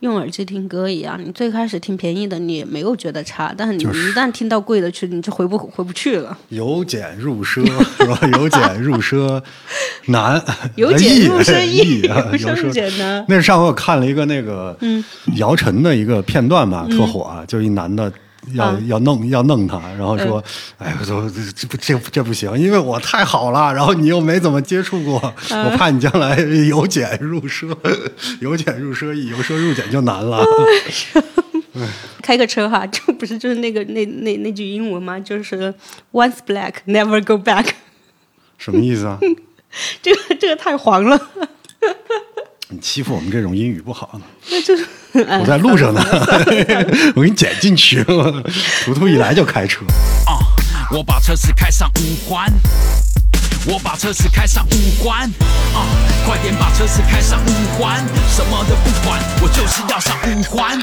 用耳机听歌一样，你最开始听便宜的，你也没有觉得差，但是你一旦听到贵的去，你就回不回不去了。由俭入奢是吧？由俭入奢难，由俭入奢易 由奢简单？那是上回我看了一个那个姚晨的一个片段吧，特火啊，就一男的。要啊要弄要弄他，然后说：“哎，我说这这不这这不行，因为我太好了，然后你又没怎么接触过，我怕你将来 由俭入奢，由俭入奢易，由奢入俭就难了。开个车哈，这不是就是那个那那那句英文吗？就是 once black never go back，什么意思啊？这个这个太黄了，你欺负我们这种英语不好呢。那就是我在路上呢，我给你剪进去。图图一来就开车，啊、我把车子开上五环，我把车子开上五环，啊、快点把车子开上五环，什么都不管，我就是要上五环。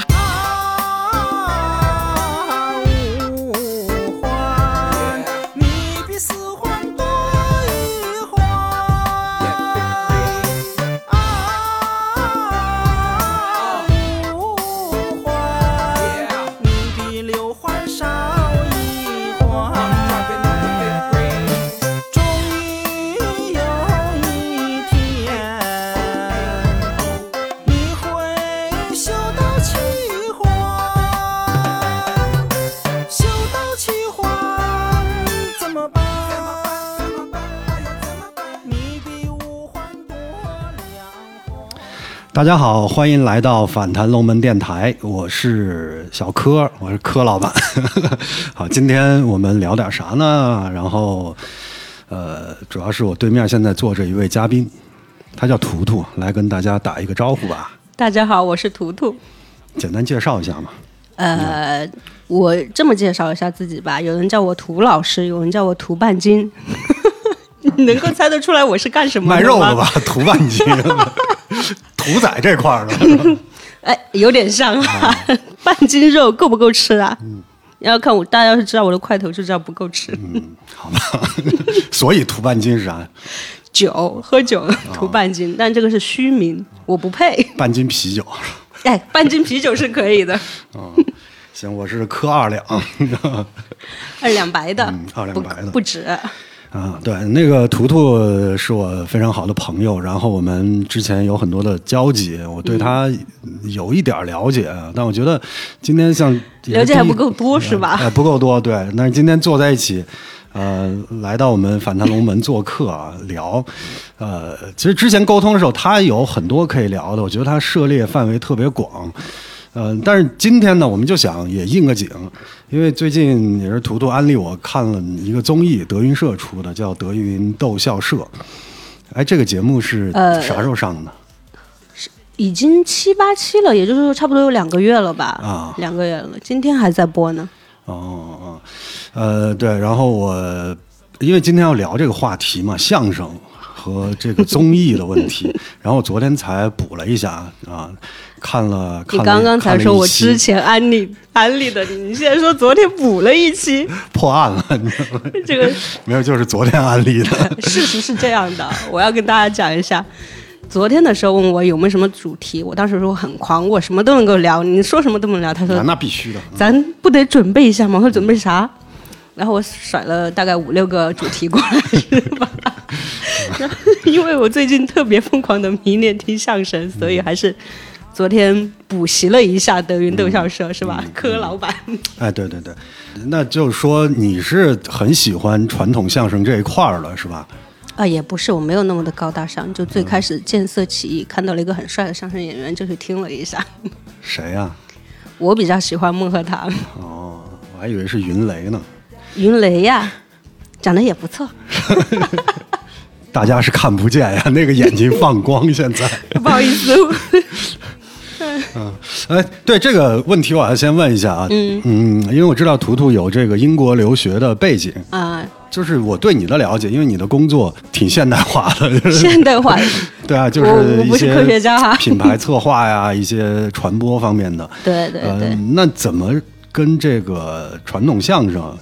大家好，欢迎来到反弹龙门电台，我是小柯，我是柯老板。好，今天我们聊点啥呢？然后，呃，主要是我对面现在坐着一位嘉宾，他叫图图，来跟大家打一个招呼吧，大家好，我是图图。简单介绍一下嘛。呃，我这么介绍一下自己吧，有人叫我图老师，有人叫我图半斤。你能够猜得出来我是干什么吗卖肉的吧？，图半斤，屠宰这块儿的。哎，有点像啊，半斤肉够不够吃啊？嗯要看我，大家要是知道我的块头就知道不够吃。嗯好吧，所以图半斤是啥？酒喝酒涂半斤，但这个是虚名，我不配。半斤啤酒。哎，半斤啤酒是可以的，行，我是磕二两。二两白的，嗯二两白的不止。啊，对，那个图图是我非常好的朋友，然后我们之前有很多的交集，我对他有一点了解，但我觉得今天像了解还不够多是吧哎，不够多，对。但是今天坐在一起，呃，来到我们反弹龙门做客啊，聊，呃，其实之前沟通的时候，他有很多可以聊的，我觉得他涉猎范围特别广。呃，但是今天呢，我们就想也应个景，因为最近也是图图安利我看了一个综艺，德云社出的，叫《德云逗笑社》。哎，这个节目是呃啥时候上的呢？已经七八期了，也就是说差不多有两个月了吧？啊两个月了，今天还在播呢。哦哦，呃，对，然后我因为今天要聊这个话题嘛，相声和这个综艺的问题，然后我昨天才补了一下啊，看了看了你刚刚才说我之前安利安利的你，你现在说昨天补了一期，破案了，你知道吗？这个 没有，就是昨天安利的。事实是这样的，我要跟大家讲一下。昨天的时候问我有没有什么主题，我当时说我很狂，我什么都能够聊，你说什么都能聊。他说啊那必须的，咱不得准备一下吗？我说准备啥？然后我甩了大概五六个主题过来，是吧？因为我最近特别疯狂的迷恋听相声，所以还是昨天补习了一下德云逗笑社，是吧？柯老板，哎，对对对，那就是说你是很喜欢传统相声这一块儿了，是吧？啊，也不是，我没有那么的高大上，就最开始见色起意，看到了一个很帅的相声演员，就去听了一下。谁呀、我比较喜欢孟鹤堂，哦，我还以为是云雷呢。云雷呀，长得也不错。大家是看不见呀，那个眼睛放光，现在。不好意思，哎，对这个问题，我要先问一下啊。嗯因为我知道图图有这个英国留学的背景，啊，就是我对你的了解，因为你的工作挺现代化的，就 是现代化，对啊，就是一些我不是科学家哈品牌策划呀，一些传播方面的。对对对。呃，那怎么跟这个传统相声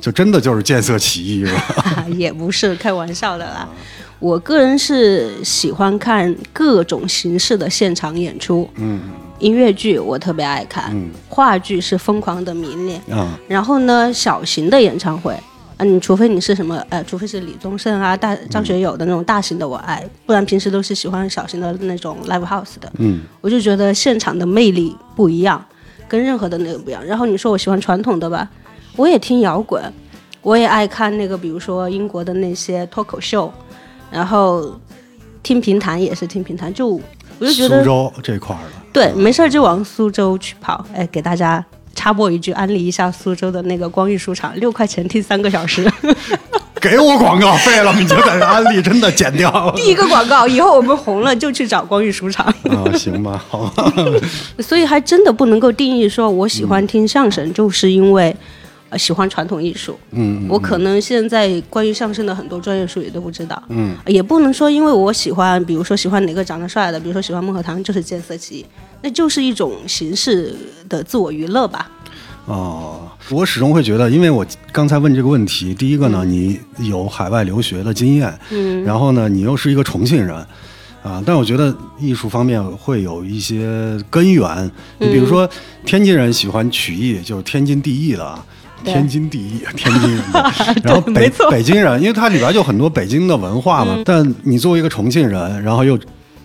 就真的就是见色起意是吧？也不是开玩笑的啦。我个人是喜欢看各种形式的现场演出，嗯音乐剧我特别爱看，嗯话剧是疯狂的迷恋。啊然后呢，小型的演唱会，啊，你除非你是什么，呃，除非是李宗盛啊、大张学友的那种大型的我爱，不然平时都是喜欢小型的那种 live house 的。嗯我就觉得现场的魅力不一样，跟任何的那个不一样。然后你说我喜欢传统的吧，我也听摇滚，我也爱看那个，比如说英国的那些脱口秀，然后听评弹也是听评弹，就我就觉得苏州这块儿的，对，没事儿就往苏州去跑。哎，给大家插播一句，安利一下苏州的那个光裕书场，六块钱听三个小时。给我广告费了，你就在这安利，真的剪掉。第一个广告，以后我们红了就去找光裕书场。啊，行吧，好吧，所以还真的不能够定义说我喜欢听相声，就是因为。呃，喜欢传统艺术，嗯，我可能现在关于相声的很多专业术语都不知道，嗯，也不能说因为我喜欢，比如说喜欢哪个长得帅的，比如说喜欢孟鹤堂，就是见色起意，那就是一种形式的自我娱乐吧。哦，我始终会觉得，因为我刚才问这个问题，第一个呢，你有海外留学的经验，嗯，然后呢，你又是一个重庆人，啊，但我觉得艺术方面会有一些根源。你比如说，天津人喜欢曲艺，就是天经地义的啊。对天经地义，天津人的。然后北京人，因为它里边就很多北京的文化嘛。但你作为一个重庆人，然后又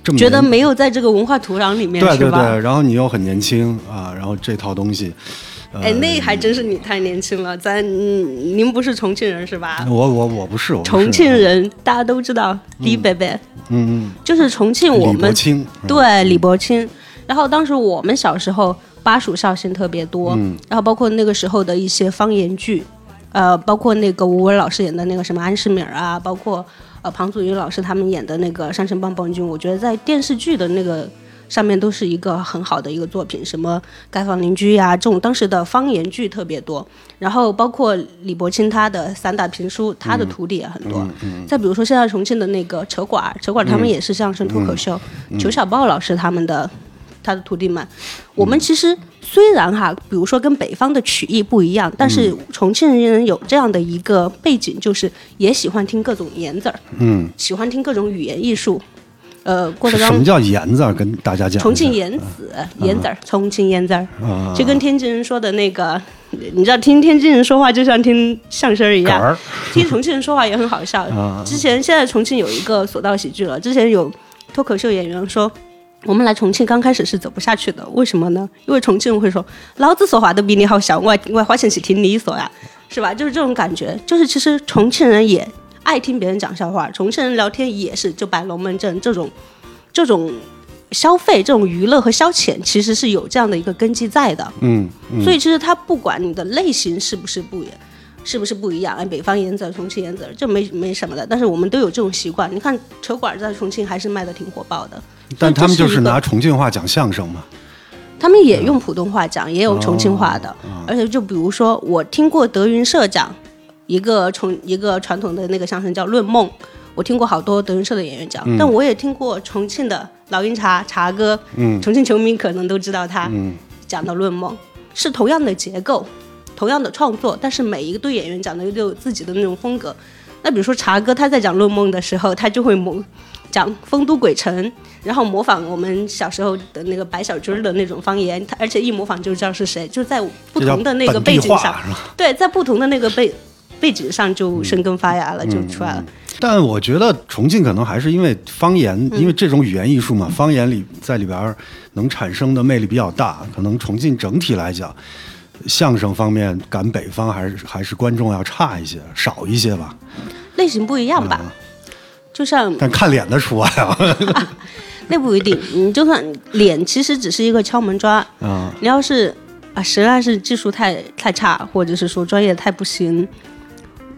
这么觉得没有在这个文化土壤里面，对对？对，然后你又很年轻啊，然后这套东西，呃、哎，那还真是你太年轻了，咱嗯您不是重庆人是吧？我我我不是，重庆，人大家都知道，李伯伯嗯嗯就是重庆嗯，李我们伯清，对李伯清。然后当时我们小时候巴蜀绍兴特别多，嗯然后包括那个时候的一些方言剧，呃，包括那个吴文老师演的那个什么安世敏啊，包括呃庞祖云老师他们演的那个山城棒棒军，我觉得在电视剧的那个上面都是一个很好的一个作品，什么街坊邻居呀、这种当时的方言剧特别多。然后包括李伯清他的散打评书，他的徒弟也很多。再比如说现在重庆的那个扯管儿，扯管儿他们也是相声脱口秀，裘小豹老师他们的。他的徒弟们，我们其实虽然哈，比如说跟北方的曲艺不一样，但是重庆人有这样的一个背景，就是也喜欢听各种言字儿，嗯，喜欢听各种语言艺术。呃，郭德纲什么叫言字儿？跟大家讲。重庆言子言子儿，重庆言子儿，啊，就跟天津人说的那个，你知道听天津人说话就像听相声一样，听重庆人说话也很好笑 啊。之前现在重庆有一个索道喜剧了，之前有脱口秀演员说。我们来重庆刚开始是走不下去的，为什么呢？因为重庆人会说，老子说话都比你好笑，我还我还花钱去听你说呀，是吧？就是这种感觉。就是其实重庆人也爱听别人讲笑话，重庆人聊天也是就摆龙门阵这种这种消费、这种娱乐和消遣，其实是有这样的一个根基在的。嗯嗯，所以其实他不管你的类型是不是不一样，是不是不一样，哎，北方言子、重庆言子儿，这没没什么的。但是我们都有这种习惯。你看球馆在重庆还是卖的挺火爆的，但他们就是拿重庆话讲相声嘛。他们也用普通话讲，也有重庆话的。哦而且就比如说，我听过德云社讲一个重一个传统的那个相声叫《论梦》，我听过好多德云社的演员讲，但我也听过重庆的老鹰茶茶哥，嗯重庆球迷可能都知道他。嗯讲的《论梦》是同样的结构，同样的创作，但是每一个对演员讲的都有自己的那种风格。那比如说茶哥他在讲《论梦》的时候，他就会模讲丰都鬼城，然后模仿我们小时候的那个白小军儿的那种方言，他而且一模仿就知道是谁，就在不同的那个背景上话，是吧？对，在不同的那个背背景上就生根发芽了，就出来了。但我觉得重庆可能还是因为方言，嗯因为这种语言艺术嘛，方言里在里边儿能产生的魅力比较大。可能重庆整体来讲，相声方面赶北方还是还是观众要差一些，少一些吧。类型不一样吧，就像但看脸的除外啊。那不一定，你就算脸其实只是一个敲门砖，啊，你要是啊，实在是技术太太差，或者是说专业太不行，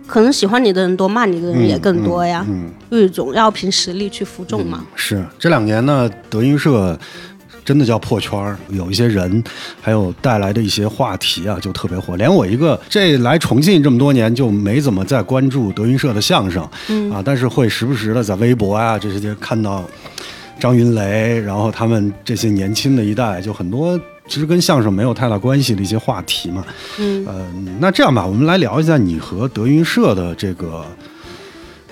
可能喜欢你的人多，骂你的人也更多呀。嗯，有一种要凭实力去服众嘛。是这两年呢，德云社真的叫破圈儿，有一些人，还有带来的一些话题啊，就特别火。连我一个这来重庆这么多年，就没怎么再关注德云社的相声，嗯啊，但是会时不时的在微博啊这些看到。张云雷，然后他们这些年轻的一代，就很多其实跟相声没有太大关系的一些话题嘛。嗯呃，那这样吧，我们来聊一下你和德云社的这个，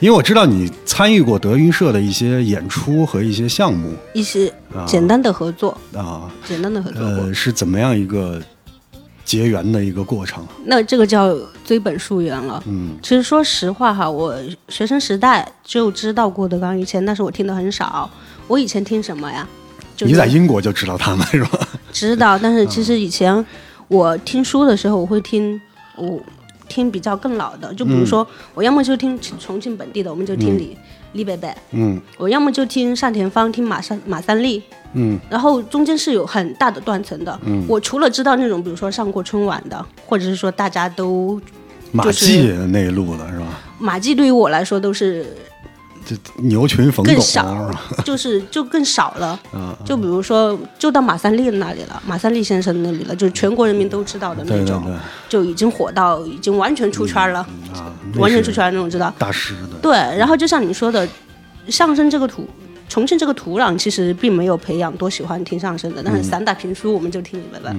因为我知道你参与过德云社的一些演出和一些项目一些啊简单的合作，啊，简单的合作过。呃，是怎么样一个结缘的一个过程？那这个叫追本溯源了。嗯其实说实话哈，我学生时代就知道郭德纲以前，但是我听的很少。我以前听什么呀？就是你在英国就知道他们是吧？知道，但是其实以前我听书的时候，我会听我听比较更老的，就比如说、我要么就听重庆本地的，我们就听李、李伯伯；嗯我要么就听单田芳，听马三马三立。嗯然后中间是有很大的断层的。嗯我除了知道那种，比如说上过春晚的，或者是说大家都马就是季那一路的是吧？马季，对于我来说都是这牛群冯巩更少？就是就更少了。啊，就比如说，就到马三立那里了，马三立先生那里了，就是全国人民都知道的那种，对对对就已经火到已经完全出圈了，啊，完全出圈那种知道。大师的，对，然后就像你说的，相声这个土，重庆这个土壤其实并没有培养多喜欢听相声的，但是散打评书我们就听李伯伯，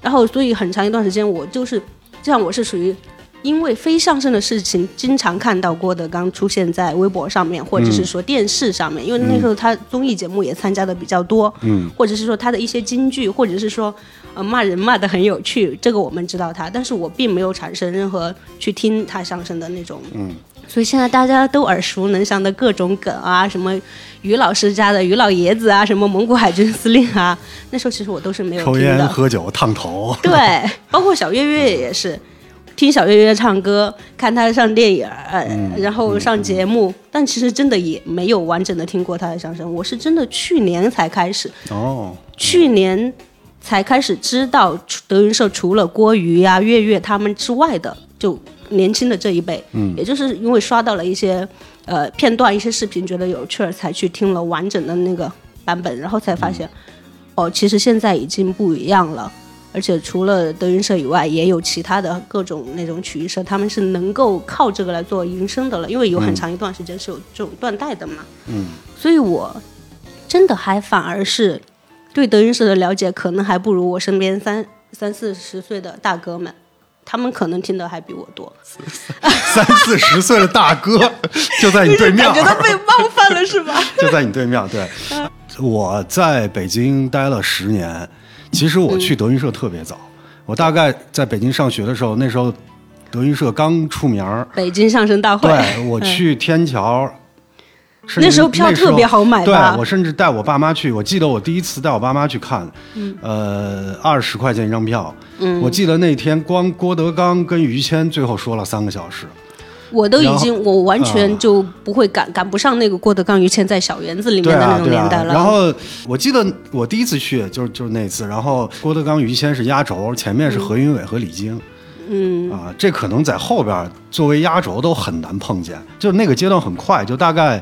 然后所以很长一段时间我就是就像，我是属于。因为非相声的事情，经常看到郭德纲出现在微博上面，或者是说电视上面，因为那时候他综艺节目也参加的比较多，嗯，或者是说他的一些金句，或者是说呃骂人骂的很有趣，这个我们知道他，但是我并没有产生任何去听他相声的那种，嗯，所以现在大家都耳熟能详的各种梗啊，什么于老师家的于老爷子啊，什么蒙古海军司令啊，那时候其实我都是没有抽烟，喝酒烫头，对，包括小岳岳也是。听小岳岳唱歌，看他上电影，呃，嗯然后上节目，但其实真的也没有完整的听过他的相声。我是真的去年才开始，哦，去年才开始知道除德云社除了郭瑜呀、岳岳他们之外的，就年轻的这一辈，嗯，也就是因为刷到了一些呃片段、一些视频，觉得有趣儿，才去听了完整的那个版本，然后才发现，哦，其实现在已经不一样了。而且除了德云社以外，也有其他的各种那种曲艺社，他们是能够靠这个来做营生的了，因为有很长一段时间是有这种断代的嘛。嗯，所以我真的还反而是对德云社的了解，可能还不如我身边三三四十岁的大哥们，他们可能听的还比我多。三四十岁的大哥 就在你对面，感觉到被冒犯了是吧？就在你对面。对，我在北京待了十年，其实我去德云社特别早，我大概在北京上学的时候，那时候德云社刚出名儿，北京相声大会，对我去天桥。那时候票特别好买对我甚至带我爸妈去，我记得我第一次带我爸妈去看，呃，二十块钱一张票。嗯。我记得那天光郭德纲跟于谦最后说了三个小时，我都已经我完啊全就不会赶赶不上那个郭德纲、于谦在小园子里面的那种年代。了。然后我记得我第一次去就是就是那次，然后郭德纲、于谦是压轴，前面是何云伟和李菁。嗯，啊，这可能在后边作为压轴都很难碰见，就那个阶段很快，就大概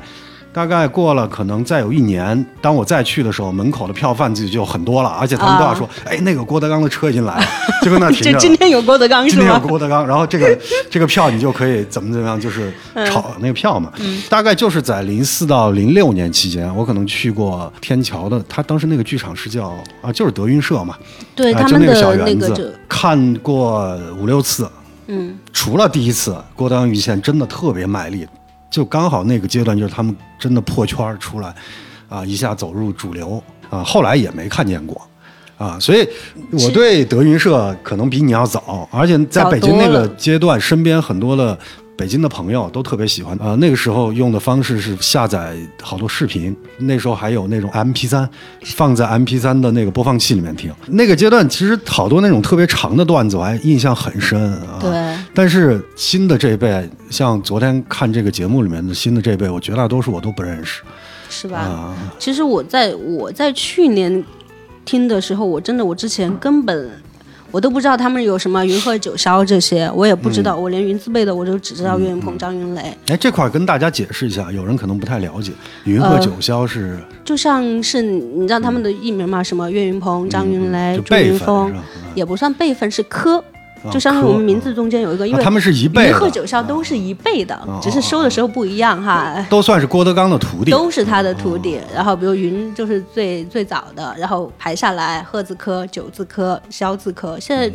大概过了，可能再有一年，当我再去的时候，门口的票贩子就很多了，而且他们都要说，哎，那个郭德纲的车已经来了，就跟那停着。今天有郭德纲是今天有？郭德纲，然后这个这个票你就可以怎么怎么样，就是嗯炒那个票嘛。大概就是在零四到零六年期间，我可能去过天桥的，他当时那个剧场是叫啊，就是德云社嘛，啊就对他们那个小园子，个看过五六次。嗯，除了第一次，郭德纲、于谦真的特别卖力，就刚好那个阶段就是他们真的破圈儿出来，啊，一下走入主流啊，后来也没看见过。啊，所以我对德云社可能比你要早，而且在北京那个阶段，身边很多的北京的朋友都特别喜欢。啊，那个时候用的方式是下载好多视频，那时候还有那种 MP 3放在 MP 3的那个播放器里面听。那个阶段其实好多那种特别长的段子，我还印象很深啊。对。但是新的这一辈，像昨天看这个节目里面的新的这一辈，我绝大多数我都不认识是吧？啊。其实我在我在去年听的时候，我真的我之前根本我都不知道他们有什么云鹤九霄这些，我也不知嗯道，我连云字辈的我就只知道岳云鹏、张云雷，哎，这块儿跟大家解释一下，有人可能不太了解，云鹤呃九霄是、就像是你知道他们的艺名吗？什么岳云鹏、张云雷、嗯朱云峰？也不算辈分，是科。就相当于我们名字中间有一个，因为啊他们是一辈的云鹤九霄都是一辈的，哦只是收的时候不一样哈。都算是郭德纲的徒弟。都是他的徒弟，然后比如云就是最最早的，然后排下来，鹤字科、九字科、萧字科，现在、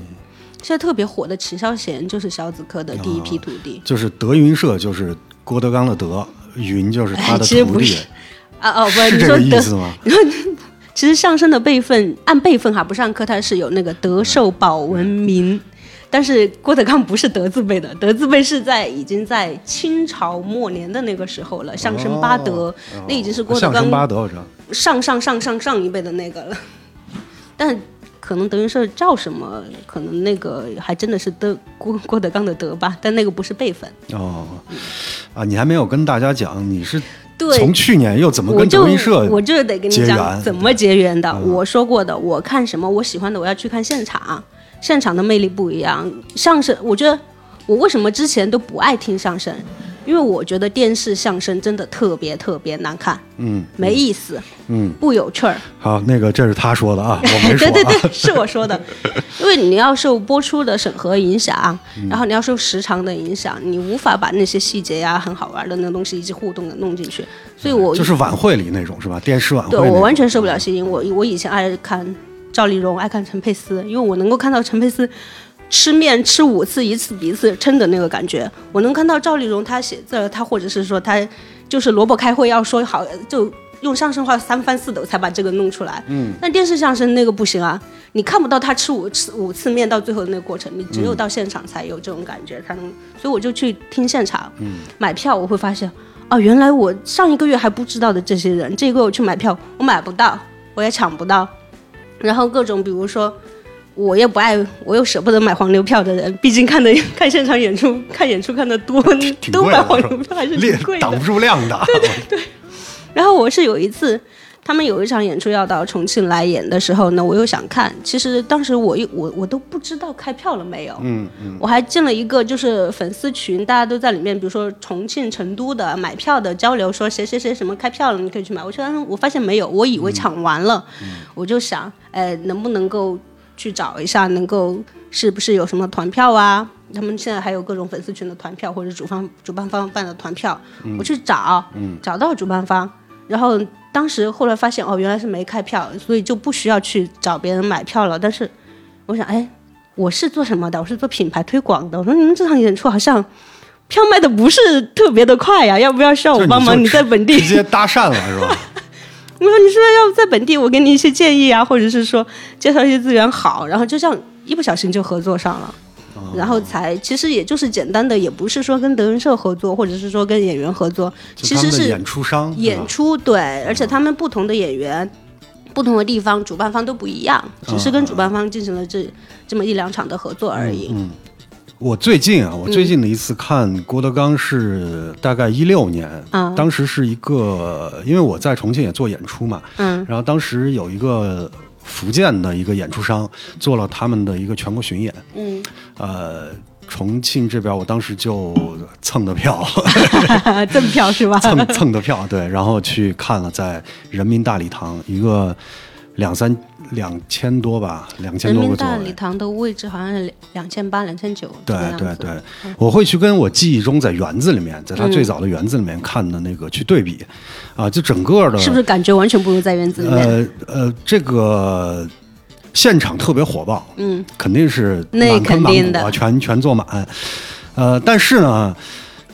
现在特别火的齐霄贤就是萧字科的第一批徒弟。就是德云社，就是郭德纲的德，云就是他的哎其实徒弟不是，啊哦不，是这你说意思吗？其实相声的辈分按辈分哈，不是按科，它是有那个德寿保文明。但是郭德纲不是德字辈的，德字辈是在已经在清朝末年的那个时候了，相声八德，那已经是郭德纲德我知道。上上上上上一辈的那个了。但可能德云社叫什么，可能那个还真的是德郭郭德纲的德吧，但那个不是辈分。哦，啊，你还没有跟大家讲你是对，从去年又怎么跟德云社我就得跟你讲怎么结缘的。嗯我说过的，我看什么我喜欢的，我要去看现场，现场的魅力不一样。相声，我觉得我为什么之前都不爱听相声，因为我觉得电视相声真的特别特别难看，嗯没意思，嗯，不有趣儿。好，那个这是他说的啊，我没 说啊。对对对，是我说的，因为你要受播出的审核影响，嗯然后你要受时长的影响，你无法把那些细节呀、很好玩的那个东西以及互动的弄进去，所以我就是晚会里那种是吧？电视晚会对我完全受不了吸引。我我以前爱看赵丽蓉，爱看陈佩斯，因为我能够看到陈佩斯吃面吃五次，一次比一次撑的那个感觉。我能看到赵丽蓉她写字儿，她或者是说她就是萝卜开会要说好就。用相声话三翻四抖才把这个弄出来，嗯，但电视相声那个不行啊，你看不到他吃五次五次面到最后的那个过程，你只有到现场才有这种感觉，才能，所以我就去听现场，嗯，买票我会发现，哦，原来我上一个月还不知道的这些人，这个月我去买票，我买不到，我也抢不到，然后各种比如说，我也不爱，我又舍不得买黄牛票的人，毕竟看的看现场演出，看演出看的多，挺都买黄牛票还是贵的挡不。住量的。对然后我是有一次，他们有一场演出要到重庆来演的时候呢，我又想看。其实当时我一我我都不知道开票了没有，嗯嗯，我还进了一个就是粉丝群，大家都在里面，比如说重庆、成都的买票的交流，说谁谁谁什么开票了，你可以去买。我说嗯我发现没有，我以为抢完了，我就想，哎，能不能够去找一下，能够是不是有什么团票啊？他们现在还有各种粉丝群的团票，或者主方主办方办的团票，我去找，找到主办方，然后当时后来发现哦，原来是没开票，所以就不需要去找别人买票了。但是我想，哎，我是做什么的？我是做品牌推广的。我说你们这场演出好像票卖的不是特别的快呀，要不要需要我帮忙？就你在本地直接搭讪了是吧？我说你是不是要在本地，我给你一些建议啊，或者是说介绍一些资源好，然后就这样一不小心就合作上了。哦。然后才其实也就是简单的，也不是说跟德云社合作，或者是说跟演员合作，其实是演出商演出对，而且他们不同的演员、不同的地方，主办方都不一样，只是跟主办方进行了这这么一两场的合作而已。嗯。我最近啊，我最近的一次看郭德纲是大概一六年，嗯。当时是一个，因为我在重庆也做演出嘛，嗯。然后当时有一个福建的一个演出商做了他们的一个全国巡演，嗯，呃，重庆这边我当时就蹭的票，赠票是吧？蹭蹭的票，对，然后去看了，在人民大礼堂一个两三两千多吧，两千人多个座民大礼。堂的位置好像是两千八、两千九。对对对，我会去跟我记忆中在园子里面，在他最早的园子里面看的那个去对比，啊，就整个的是不是感觉完全不如在园子里面？呃呃，这个现场特别火爆，嗯，肯定是那满坑满肯定的谷啊，全全坐满。呃，但是呢，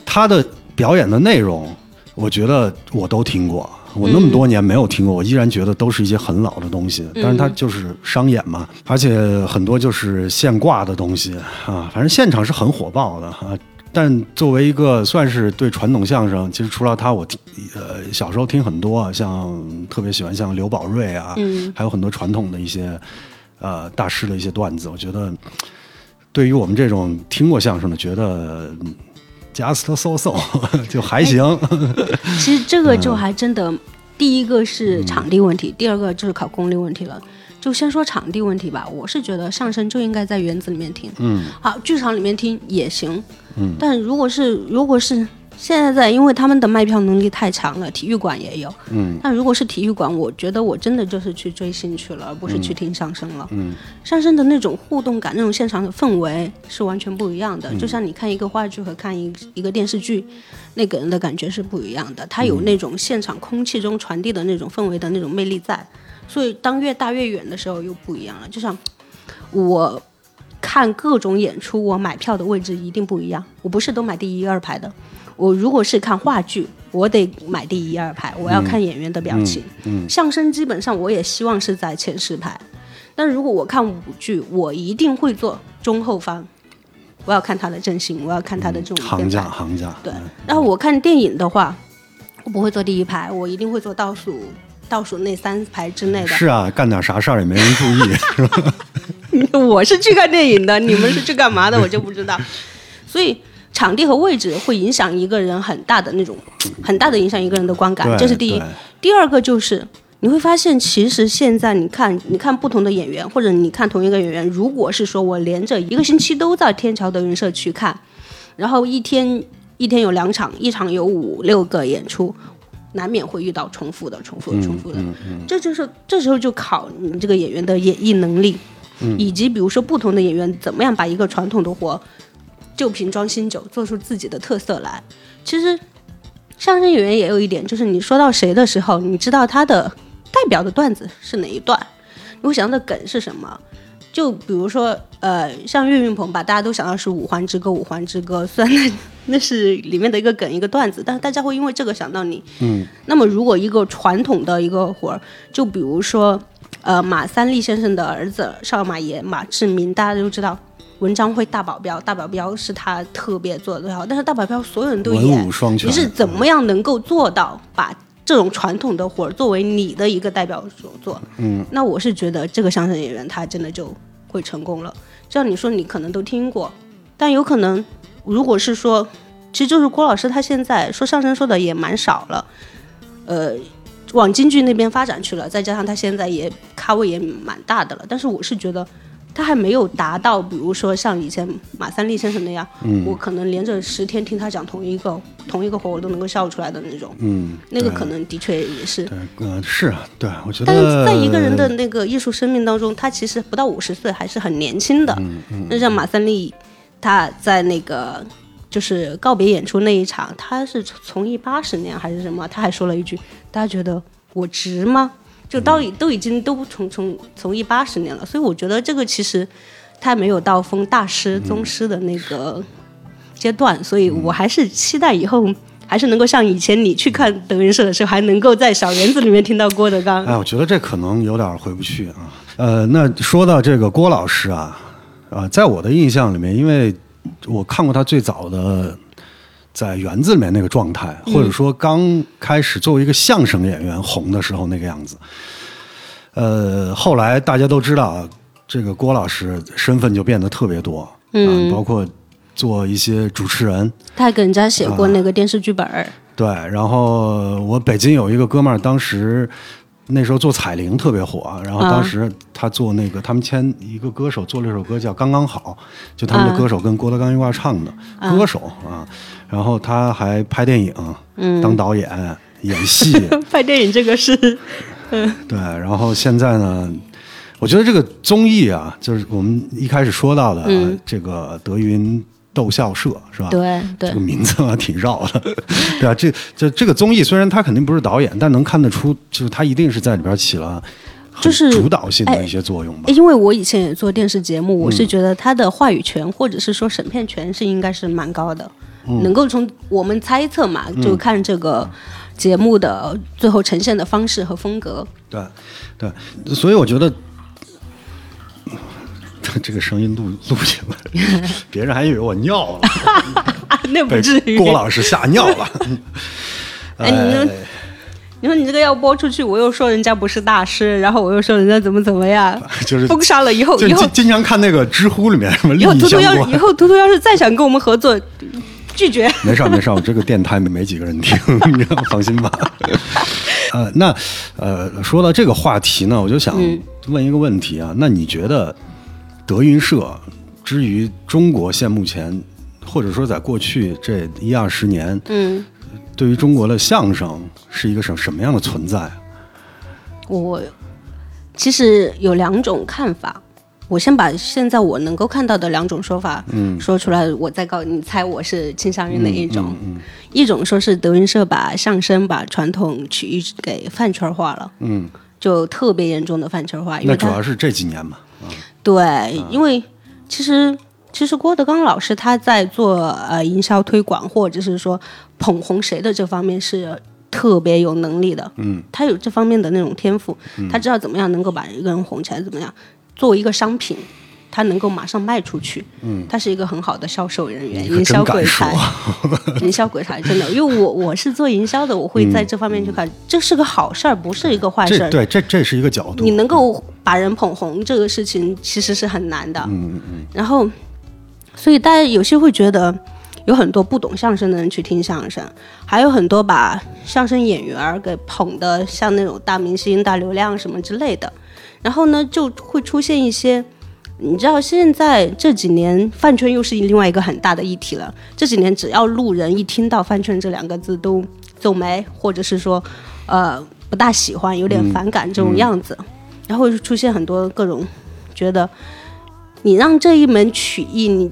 他的表演的内容，我觉得我都听过。我那么多年没有听过，我依然觉得都是一些很老的东西。但是它就是商演嘛，而且很多就是现挂的东西啊，反正现场是很火爆的啊。但作为一个算是对传统相声，其实除了他，我听呃小时候听很多，像特别喜欢像刘宝瑞啊，嗯还有很多传统的一些呃大师的一些段子，我觉得对于我们这种听过相声的，觉得 just so so 就还行。其实这个就还真的，第一个是场地问题，第二个就是考功力问题了。就先说场地问题吧，我是觉得相声就应该在园子里面听，嗯好，剧场里面听也行，嗯但如果是如果是现在在，因为他们的卖票能力太强了，体育馆也有。嗯，但如果是体育馆，我觉得我真的就是去追星去了，而不是去听相声了。嗯，相声的那种互动感，那种现场的氛围是完全不一样嗯的。就像你看一个话剧和看一一个电视剧，那个人的感觉是不一样的。它有那种现场空气中传递的那种氛围的那种魅力在，所以当越大越远的时候又不一样了。就像我看各种演出，我买票的位置一定不一样，我不是都买第一二排的。我如果是看话剧，我得买第一二排，我要看演员的表情。嗯相声基本上我也希望是在前十排，但如果我看舞剧，我一定会坐中后方，我要看他的阵型，我要看他的这种行家。行家，对，然后我看电影的话，我不会坐第一排，我一定会坐倒数倒数那三排之内的。是啊，干点啥事儿也没人注意。是吧 我是去看电影的，你们是去干嘛的，我就不知道。所以场地和位置会影响一个人很大的那种，很大的影响一个人的观感，这是第一。第二个就是你会发现，其实现在你看，你看不同的演员，或者你看同一个演员，如果是说我连着一个星期都在天桥德云社去看，然后一天一天有两场，一场有五六个演出。难免会遇到重复的、重复的、重复的，这就是这时候就考你这个演员的演绎能力，以及比如说不同的演员怎么样把一个传统的活旧瓶装新酒，做出自己的特色来。其实相声演员也有一点，就是你说到谁的时候，你知道他的代表的段子是哪一段，你会想到的梗是什么。就比如说，呃，像岳云鹏吧，大家都想到是《五环之歌》，《五环之歌》虽然那 那是里面的一个梗一个段子，但是大家会因为这个想到你。嗯。那么，如果一个传统的一个活儿，就比如说，呃，马三立先生的儿子少马爷马志明，大家都知道。文章会大保镖，大保镖是他特别做的最好，但是大保镖所有人都演，文武双全你是怎么样能够做到把这种传统的活儿作为你的一个代表所做？嗯，那我是觉得这个相声演员他真的就会成功了。就像你说，你可能都听过，但有可能如果是说，其实就是郭老师他现在说相声说的也蛮少了，呃，往京剧那边发展去了，再加上他现在也咖位也蛮大的了，但是我是觉得。他还没有达到，比如说像以前马三立先生那样，嗯我可能连着十天听他讲同一个同一个活，我都能够笑出来的那种。嗯，那个可能的确也是。对，嗯，是啊，对，我觉得，但是在一个人的那个艺术生命当中，他其实不到五十岁，还是很年轻的。嗯那像马三立，他在那个就是告别演出那一场，他是从艺八十年还是什么？他还说了一句：“大家觉得我值吗？”就到都已经都从从从艺八十年了，所以我觉得这个其实他没有到封大师宗师的那个阶段，所以我还是期待以后。还是能够像以前你去看德云社的时候，还能够在小园子里面听到郭德纲。哎，我觉得这可能有点回不去啊。呃，那说到这个郭老师啊，啊，在我的印象里面，因为我看过他最早的在园子里面那个状态，或者说刚开始作为一个相声演员红的时候那个样子。呃，后来大家都知道啊，这个郭老师身份就变得特别多，嗯啊，包括做一些主持人，他还给人家写过那个电视剧本儿。对，然后我北京有一个哥们儿，当时那时候做彩铃特别火，然后当时他做那个，他们签一个歌手做了一首歌叫《刚刚好》，就他们的歌手跟郭德纲一块儿唱的、歌手啊，然后他还拍电影，当导演、演戏，拍电影这个是，对，然后现在呢，我觉得这个综艺啊，就是我们一开始说到的、嗯。这个德云逗笑社是吧？对对这个名字啊挺绕的，对啊，这这这个综艺虽然他肯定不是导演，但能看得出，就是他一定是在里边起了就是主导性的哎一些作用吧。因为我以前也做电视节目，我是觉得他的话语权或者是说审片权是应该是蛮高的，能够从我们猜测嘛，就看这个节目的最后呈现的方式和风格。对对，所以我觉得。这个声音录录起来，别人还以为我尿了，那不至于。郭老师吓尿了。哎你说你说你这个要播出去，我又说人家不是大师，然后我又说人家怎么怎么样，就是封杀了以后，以后就经经常看那个知乎里面什么利以后益相图图要以。后图图要是再想跟我们合作，拒绝。没事儿没事儿，我这个电台没没几个人听，你放心吧。呃，那呃，说到这个话题呢，我就想嗯问一个问题啊，那你觉得德云社之于中国现目前或者说在过去这一二十年，嗯，对于中国的相声是一个什什么样的存在？我其实有两种看法。我先把现在我能够看到的两种说法，嗯说出来，我再告你猜我是倾向于哪一种？嗯一种说是德云社把相声把传统曲艺给饭圈化了，嗯，就特别严重的饭圈化，因为那主要是这几年嘛。对，因为其实其实郭德纲老师他在做呃营销推广或者是说捧红谁的这方面是特别有能力的，嗯，他有这方面的那种天赋，他知道怎么样能够把一个人红起来，怎么样作为一个商品。他能够马上卖出去，嗯，他是一个很好的销售人员，营销鬼才，营销鬼才真的，因为我我是做营销的，我会在这方面去看，这是个好事儿，不是一个坏事儿。对这这是一个角度。你能够把人捧红这个事情其实是很难的。嗯嗯嗯，然后，所以大家有些会觉得，有很多不懂相声的人去听相声，还有很多把相声演员儿给捧的像那种大明星、大流量什么之类的。然后呢，就会出现一些，你知道，现在这几年饭圈又是另外一个很大的议题了。这几年只要路人一听到饭圈这两个字都皱眉，或者是说，呃，不大喜欢，有点反感这种样子，然后就出现很多各种觉得。你让这一门曲艺，你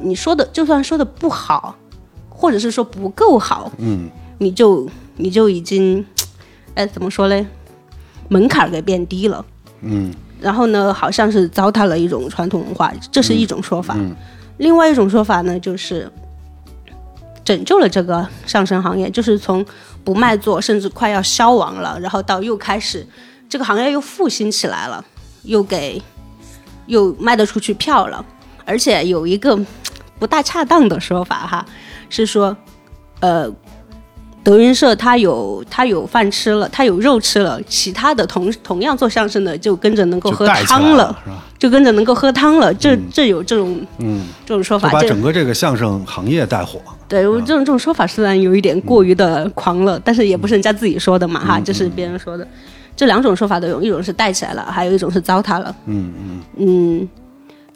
你说的就算说的不好，或者是说不够好，嗯，你就你就已经，哎，怎么说嘞？门槛儿给变低了，嗯，然后呢，好像是糟蹋了一种传统文化，这是一种说法。嗯另外一种说法呢，就是拯救了这个上升行业，就是从不卖座，甚至快要消亡了，然后到又开始这个行业又复兴起来了，又给又卖得出去票了，而且有一个不大恰当的说法哈，是说，呃。德云社他有他有饭吃了，他有肉吃了，其他的同同样做相声的就跟着能够喝汤了，是吧？就跟着能够喝汤了，这这有这种嗯，这种说法，把整个这个相声行业带火。对我这种这种说法虽然有一点过于的狂了，但是也不是人家自己说的嘛哈，这是别人说的。这两种说法都有，一种是带起来了，还有一种是糟蹋了。嗯嗯，嗯，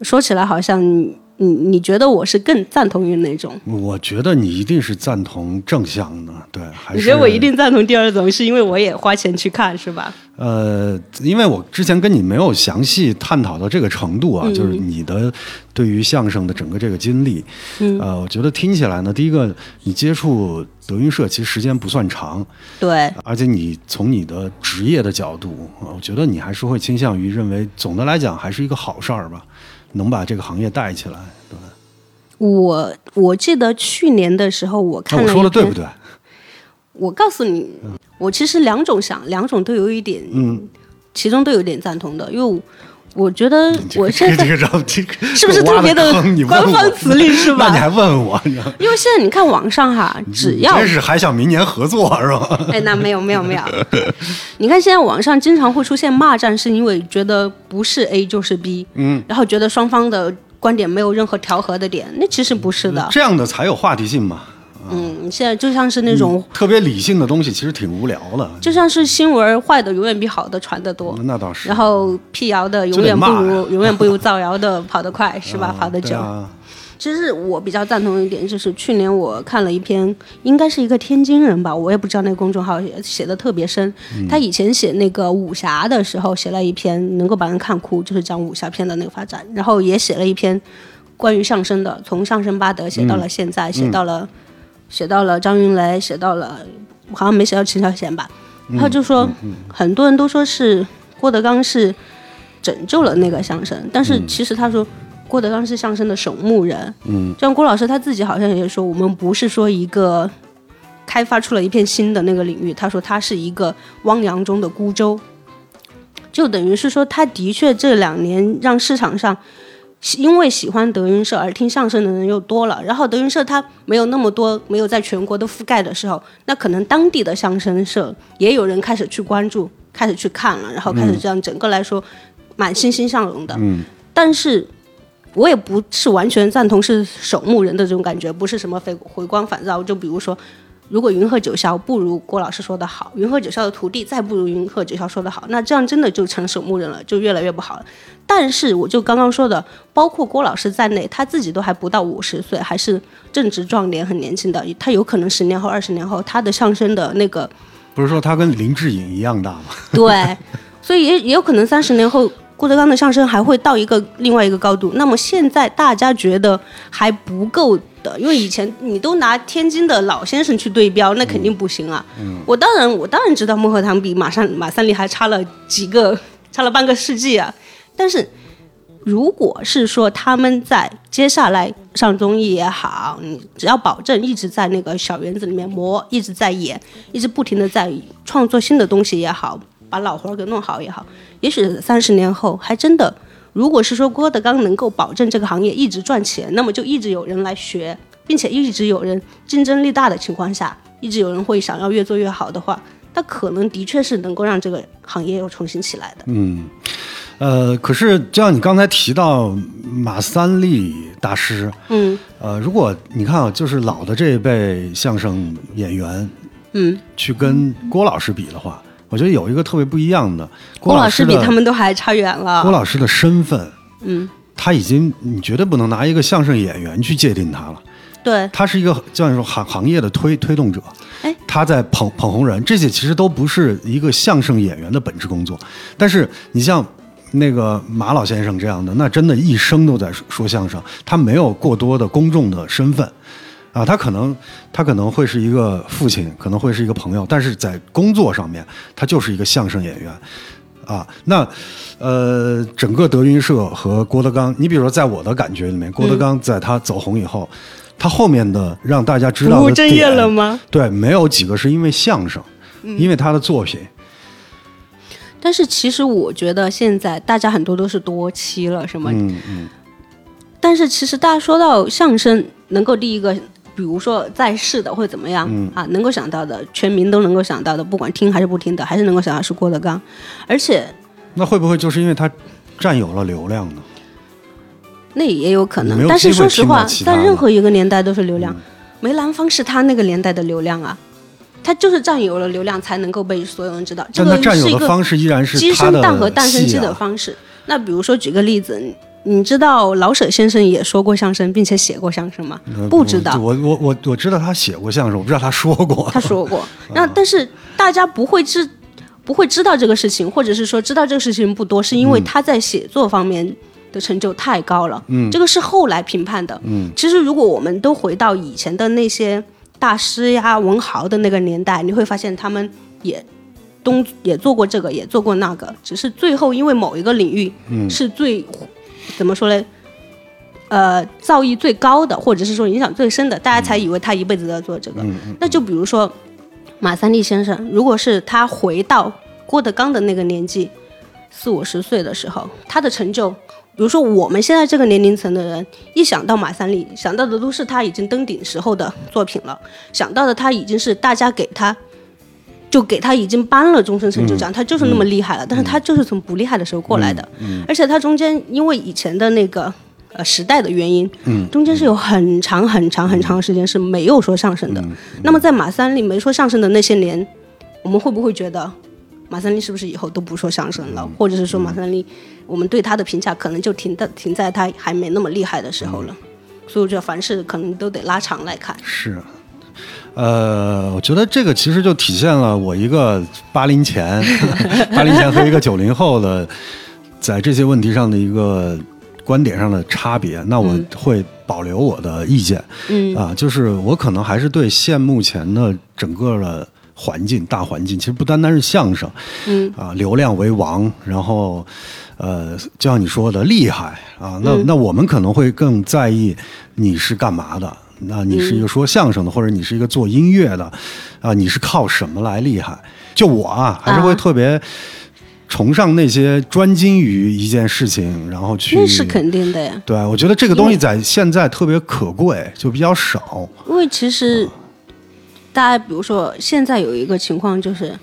说起来好像你你你觉得我是更赞同于哪种？我觉得你一定是赞同正向的，对，还是你觉得我一定赞同第二种，是因为我也花钱去看是吧？呃，因为我之前跟你没有详细探讨到这个程度啊，嗯就是你的对于相声的整个这个经历，嗯呃，我觉得听起来呢，第一个你接触德云社其实时间不算长，对，而且你从你的职业的角度，呃我觉得你还是会倾向于认为，总的来讲还是一个好事儿吧，能把这个行业带起来。对，我我记得去年的时候我看那我说的对不对？我告诉你，我其实两种想，两种都有一点，嗯，其中都有点赞同的，因为我我觉得我现在 这个让这个是不是特别的官方我辞令是吧那你还问我？因为现在你看网上哈，只要真是还想明年合作是吧？哎，那没有没有没有，你看现在网上经常会出现骂战，是因为觉得不是 A 就是 B，嗯，然后觉得双方的观点没有任何调和的点，那其实不是的，这样的才有话题性嘛。嗯，现在就像是那种，特别理性的东西，其实挺无聊的。就像是新闻坏的永远比好的传得多，那倒是。然后辟谣的永远不如永远不如造谣的跑得快，是吧？跑得久。其实我比较赞同一点，就是去年我看了一篇，应该是一个天津人吧，我也不知道那个公众号写写的特别深。他以前写那个武侠的时候，写了一篇能够把人看哭，就是讲武侠片的那个发展，然后也写了一篇关于相声的，从相声巴德写到了现在，写到了写到了张云雷，写到了好像没写到秦霄贤吧。他就说，很多人都说是郭德纲是拯救了那个相声，但是其实他说。郭德纲是相声的守墓人，嗯，就像郭老师他自己好像也说，我们不是说一个开发出了一片新的那个领域，他说他是一个汪洋中的孤舟，就等于是说，他的确这两年让市场上喜因为喜欢德云社而听相声的人又多了，然后德云社它没有那么多，没有在全国都覆盖的时候，那可能当地的相声社也有人开始去关注，开始去看了，然后开始这样整个来说蛮欣欣向荣的。嗯，但是我也不是完全赞同是守墓人的这种感觉，不是什么回回光返照。就比如说，如果云鹤九霄不如郭老师说的好，云鹤九霄的徒弟再不如云鹤九霄说的好，那这样真的就成守墓人了，就越来越不好了。但是我就刚刚说的，包括郭老师在内，他自己都还不到五十岁，还是正值壮年，很年轻的。他有可能十年后、二十年后，他的相声的那个不是说他跟林志颖一样大吗？对，所以也也有可能三十年后，郭德纲的相声还会到一个另外一个高度。那么现在大家觉得还不够的，因为以前你都拿天津的老先生去对标，那肯定不行啊。我当然我当然知道孟鹤堂比马上马三立还差了几个，差了半个世纪啊。但是如果是说他们在接下来上综艺也好，你只要保证一直在那个小园子里面磨，一直在演，一直不停的在创作新的东西也好，把老活儿给弄好也好，也许三十年后还真的，如果是说郭德纲能够保证这个行业一直赚钱，那么就一直有人来学，并且一直有人竞争力大的情况下，一直有人会想要越做越好的话，那可能的确是能够让这个行业又重新起来的。嗯呃，可是就像你刚才提到马三立大师，嗯呃，如果你看啊，就是老的这一辈相声演员嗯，去跟郭老师比的话，我觉得有一个特别不一样的，郭老师比他们都还差远了。郭老师的身份，嗯，他已经你绝对不能拿一个相声演员去界定他了。对，他是一个叫你说行行业的推推动者，哎，他在捧捧红人，这些其实都不是一个相声演员的本职工作。但是你像那个马老先生这样的，那真的一生都在说说相声，他没有过多的公众的身份。啊，他可能他可能会是一个父亲，可能会是一个朋友，但是在工作上面，他就是一个相声演员。啊，那呃，整个德云社和郭德纲，你比如说，在我的感觉里面，郭德纲在他走红以后，他后面的让大家知道的正业了吗？对，没有几个是因为相声，因为他的作品。但是其实我觉得现在大家很多都是多期了，什么？嗯嗯但是其实大家说到相声，能够第一个，比如说在世的或者怎么样、嗯啊，能够想到的，全民都能够想到的，不管听还是不听的，还是能够想到是郭德纲。而且那会不会就是因为他占有了流量呢？那也有可。能但是说实话在任何一个年代都是流量。梅兰芳是他那个年代的流量啊，他就是占有了流量才能够被所有人知道。这个占有是一个的方式依然是鸡生蛋和蛋生鸡的方式。那比如说举个例子，你你知道老舍先生也说过相声，并且写过相声吗？呃不知道，我我我我知道他写过相声，我不知道他说过。他说过。那但是大家不会知不会知道这个事情，或者是说知道这个事情不多，是因为他在写作方面的成就太高了。嗯，这个是后来评判的。嗯，其实如果我们都回到以前的那些大师呀、文豪的那个年代，你会发现他们也。东也做过这个，也做过那个，只是最后因为某一个领域是最、怎么说呢？呃，造诣最高的，或者是说影响最深的，大家才以为他一辈子都要做这个。那就比如说马三立先生，如果是他回到郭德纲的那个年纪，四五十岁的时候，他的成就，比如说我们现在这个年龄层的人，一想到马三立，想到的都是他已经登顶时候的作品了，想到的他已经是大家给他。就给他已经颁了终身成就奖，他就是那么厉害了。但是他就是从不厉害的时候过来的，而且他中间因为以前的那个呃时代的原因，中间是有很长很长很长的时间是没有说相声的。那么在马三立没说相声的那些年，我们会不会觉得马三立是不是以后都不说相声了？或者是说马三立，我们对他的评价可能就停在停在他还没那么厉害的时候了？所以我觉得凡事可能都得拉长来看。是，呃，我觉得这个其实就体现了我一个八零前、八零前和一个九零后的在这些问题上的一个观点上的差别。那我会保留我的意见，嗯啊，就是我可能还是对现目前的整个的环境、大环境，其实不单单是相声，嗯啊，流量为王，然后呃，就像你说的厉害啊，那、那我们可能会更在意你是干嘛的。那你是一个说相声的，或者你是一个做音乐的，啊，你是靠什么来厉害？就我啊，还是会啊特别崇尚那些专精于一件事情，然后去。那是肯定的呀。对，我觉得这个东西在现在特别可贵，就比较少。因为其实大家比如说现在有一个情况就是，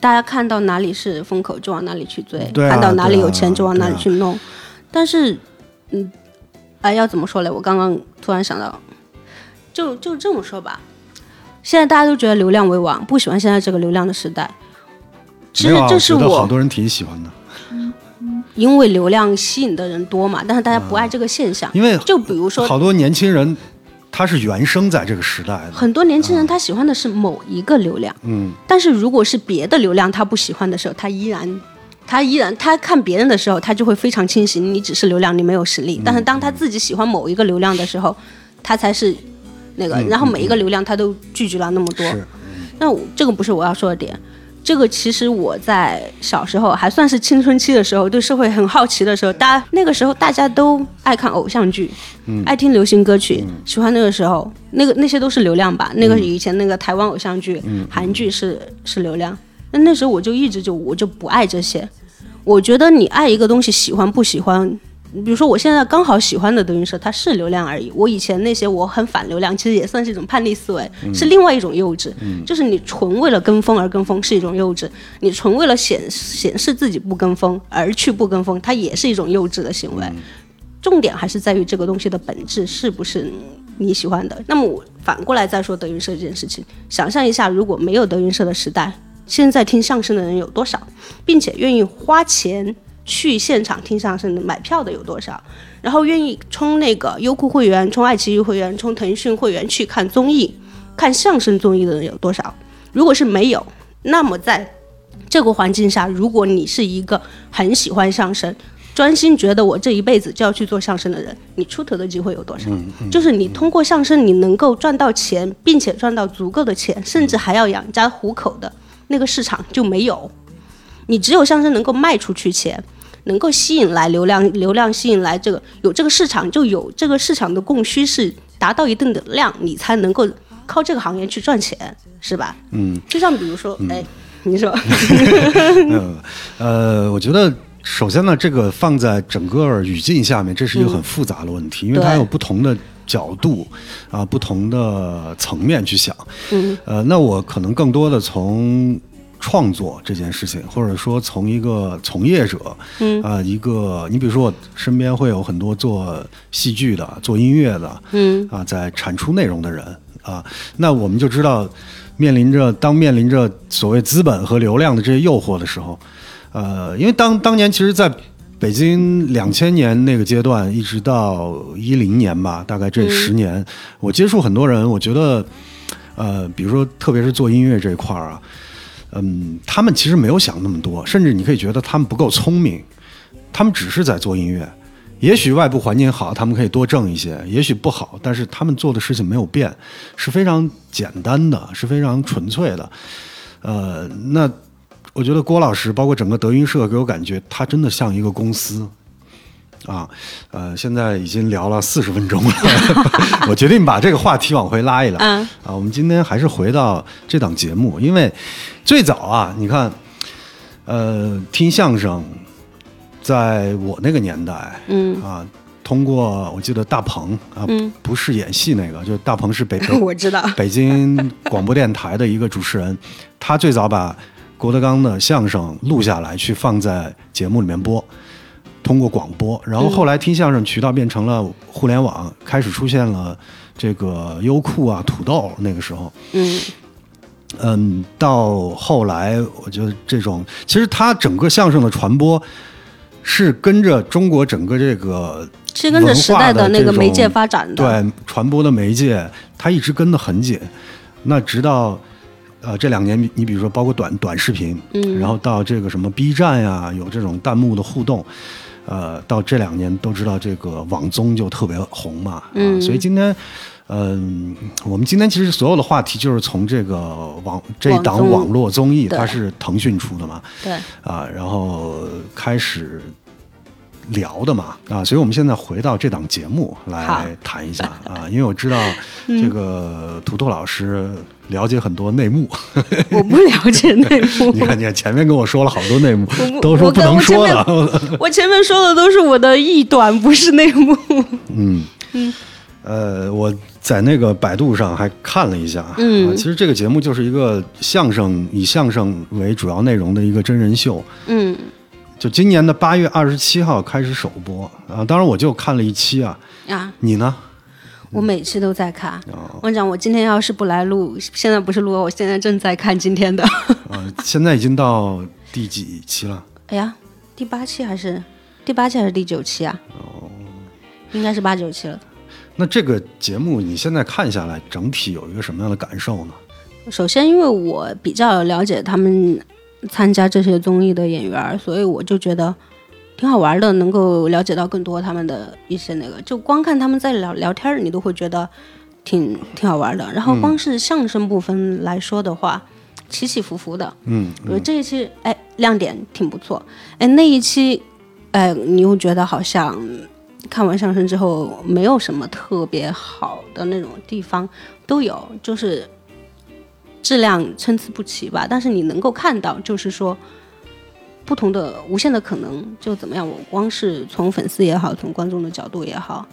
大家看到哪里是风口就往哪里去追，啊看到哪里有钱就往哪里去弄。但是，嗯，哎，要怎么说嘞？我刚刚突然想到，就就这么说吧。现在大家都觉得流量为王，不喜欢现在这个流量的时代。其实这是我觉得好多人挺喜欢的。因为流量吸引的人多嘛，但是大家不爱这个现象。因为就比如说好多年轻人他是原生在这个时代的，很多年轻人他喜欢的是某一个流量，嗯，但是如果是别的流量他不喜欢的时候，他依然。他依然，他看别人的时候，他就会非常清醒，你只是流量，你没有实力。但是当他自己喜欢某一个流量的时候，他才是那个。然后每一个流量他都聚集了那么多。那我这个不是我要说的点，这个其实我在小时候还算是青春期的时候，对社会很好奇的时候，大家那个时候大家都爱看偶像剧，爱听流行歌曲，喜欢那个时候那个那些都是流量吧？那个以前那个台湾偶像剧、韩剧是是流量。那那时候我就一直就我就不爱这些，我觉得你爱一个东西，喜欢不喜欢，比如说我现在刚好喜欢的德云社，它是流量而已。我以前那些我很反流量，其实也算是一种叛逆思维，是另外一种幼稚。就是你纯为了跟风而跟风是一种幼稚，你纯为了显显示自己不跟风而去不跟风，它也是一种幼稚的行为。重点还是在于这个东西的本质是不是你喜欢的。那么我反过来再说德云社这件事情，想象一下，如果没有德云社的时代。现在听相声的人有多少，并且愿意花钱去现场听相声的买票的有多少？然后愿意充那个优酷会员、充爱奇艺会员、充腾讯会员去看综艺、看相声综艺的人有多少？如果是没有，那么在这个环境下，如果你是一个很喜欢相声、专心觉得我这一辈子就要去做相声的人，你出头的机会有多少？就是你通过相声，你能够赚到钱，并且赚到足够的钱，甚至还要养家糊口的。那个市场就没有，你只有相声能够卖出去钱，能够吸引来流量，流量吸引来这个有这个市场，就有这个市场的供需是达到一定的量，你才能够靠这个行业去赚钱，是吧？嗯，就像比如说，哎，你说，嗯，呃，我觉得首先呢，这个放在整个语境下面，这是一个很复杂的问题，因为它有不同的。角度啊，不同的层面去想，嗯，呃，那我可能更多的从创作这件事情，或者说从一个从业者，嗯。啊，一个你比如说我身边会有很多做戏剧的、做音乐的，嗯。啊，在产出内容的人啊，那我们就知道，面临着当面临着所谓资本和流量的这些诱惑的时候，呃，因为当当年其实，在北京两千年那个阶段，一直到一零年吧，大概这十年，我接触很多人，我觉得，呃，比如说，特别是做音乐这一块儿啊，嗯，他们其实没有想那么多，甚至你可以觉得他们不够聪明，他们只是在做音乐。也许外部环境好，他们可以多挣一些；也许不好，但是他们做的事情没有变，是非常简单的，是非常纯粹的。呃，那。我觉得郭老师，包括整个德云社，给我感觉他真的像一个公司，啊，呃，现在已经聊了四十分钟了，我决定把这个话题往回拉一拉。嗯。啊，我们今天还是回到这档节目，因为最早啊，你看，呃，听相声，在我那个年代，嗯。啊，通过我记得大鹏啊，嗯。不是演戏那个，就大鹏是北北 我知道，北京广播电台的一个主持人，他最早把郭德纲的相声录下来，去放在节目里面播，通过广播。然后后来听相声渠道变成了互联网，开始出现了这个优酷啊、土豆。那个时候，嗯嗯，到后来，我觉得这种其实它整个相声的传播是跟着中国整个这个是跟着时代的那个媒介发展的。对传播的媒介，它一直跟得很紧。那直到呃这两年，你你比如说包括短短视频，嗯然后到这个什么 B 站呀，有这种弹幕的互动，呃，到这两年都知道这个网综就特别红嘛，啊，嗯所以今天。嗯，我们今天其实所有的话题就是从这个网这一档网络综艺，它是腾讯出的嘛，对，啊，然后开始聊的嘛，啊，所以我们现在回到这档节目来谈一下啊，因为我知道嗯这个图图老师了解很多内幕，我不了解内幕。你。看，你看前面跟我说了好多内幕，都说不能说的，我前面说的都是我的臆断，不是内幕。嗯。嗯，呃，我在那个百度上还看了一下，嗯。啊，其实这个节目就是一个相声以相声为主要内容的一个真人秀，嗯。就今年的八月二十七号开始首播啊，当然我就看了一期啊，啊，你呢？我每期都在看。哦我讲，我今天要是不来录，现在不是录，我现在正在看今天的。呃，现在已经到第几期了？哎呀，第八期还是第八期还是第九期啊？哦，应该是八九期了。那这个节目你现在看下来，整体有一个什么样的感受呢？首先，因为我比较了解他们参加这些综艺的演员，所以我就觉得挺好玩的，能够了解到更多他们的一些那个。就光看他们在聊聊天儿，你都会觉得挺挺好玩的。然后光是相声部分来说的话，起起伏伏的。嗯，比如这一期，哎，亮点挺不错。哎，那一期，哎，你又觉得好像看完相声之后没有什么特别好的那种地方，都有，就是质量参差不齐吧。但是你能够看到，就是说不同的无限的可能，就怎么样？我光是从粉丝也好，从观众的角度也好，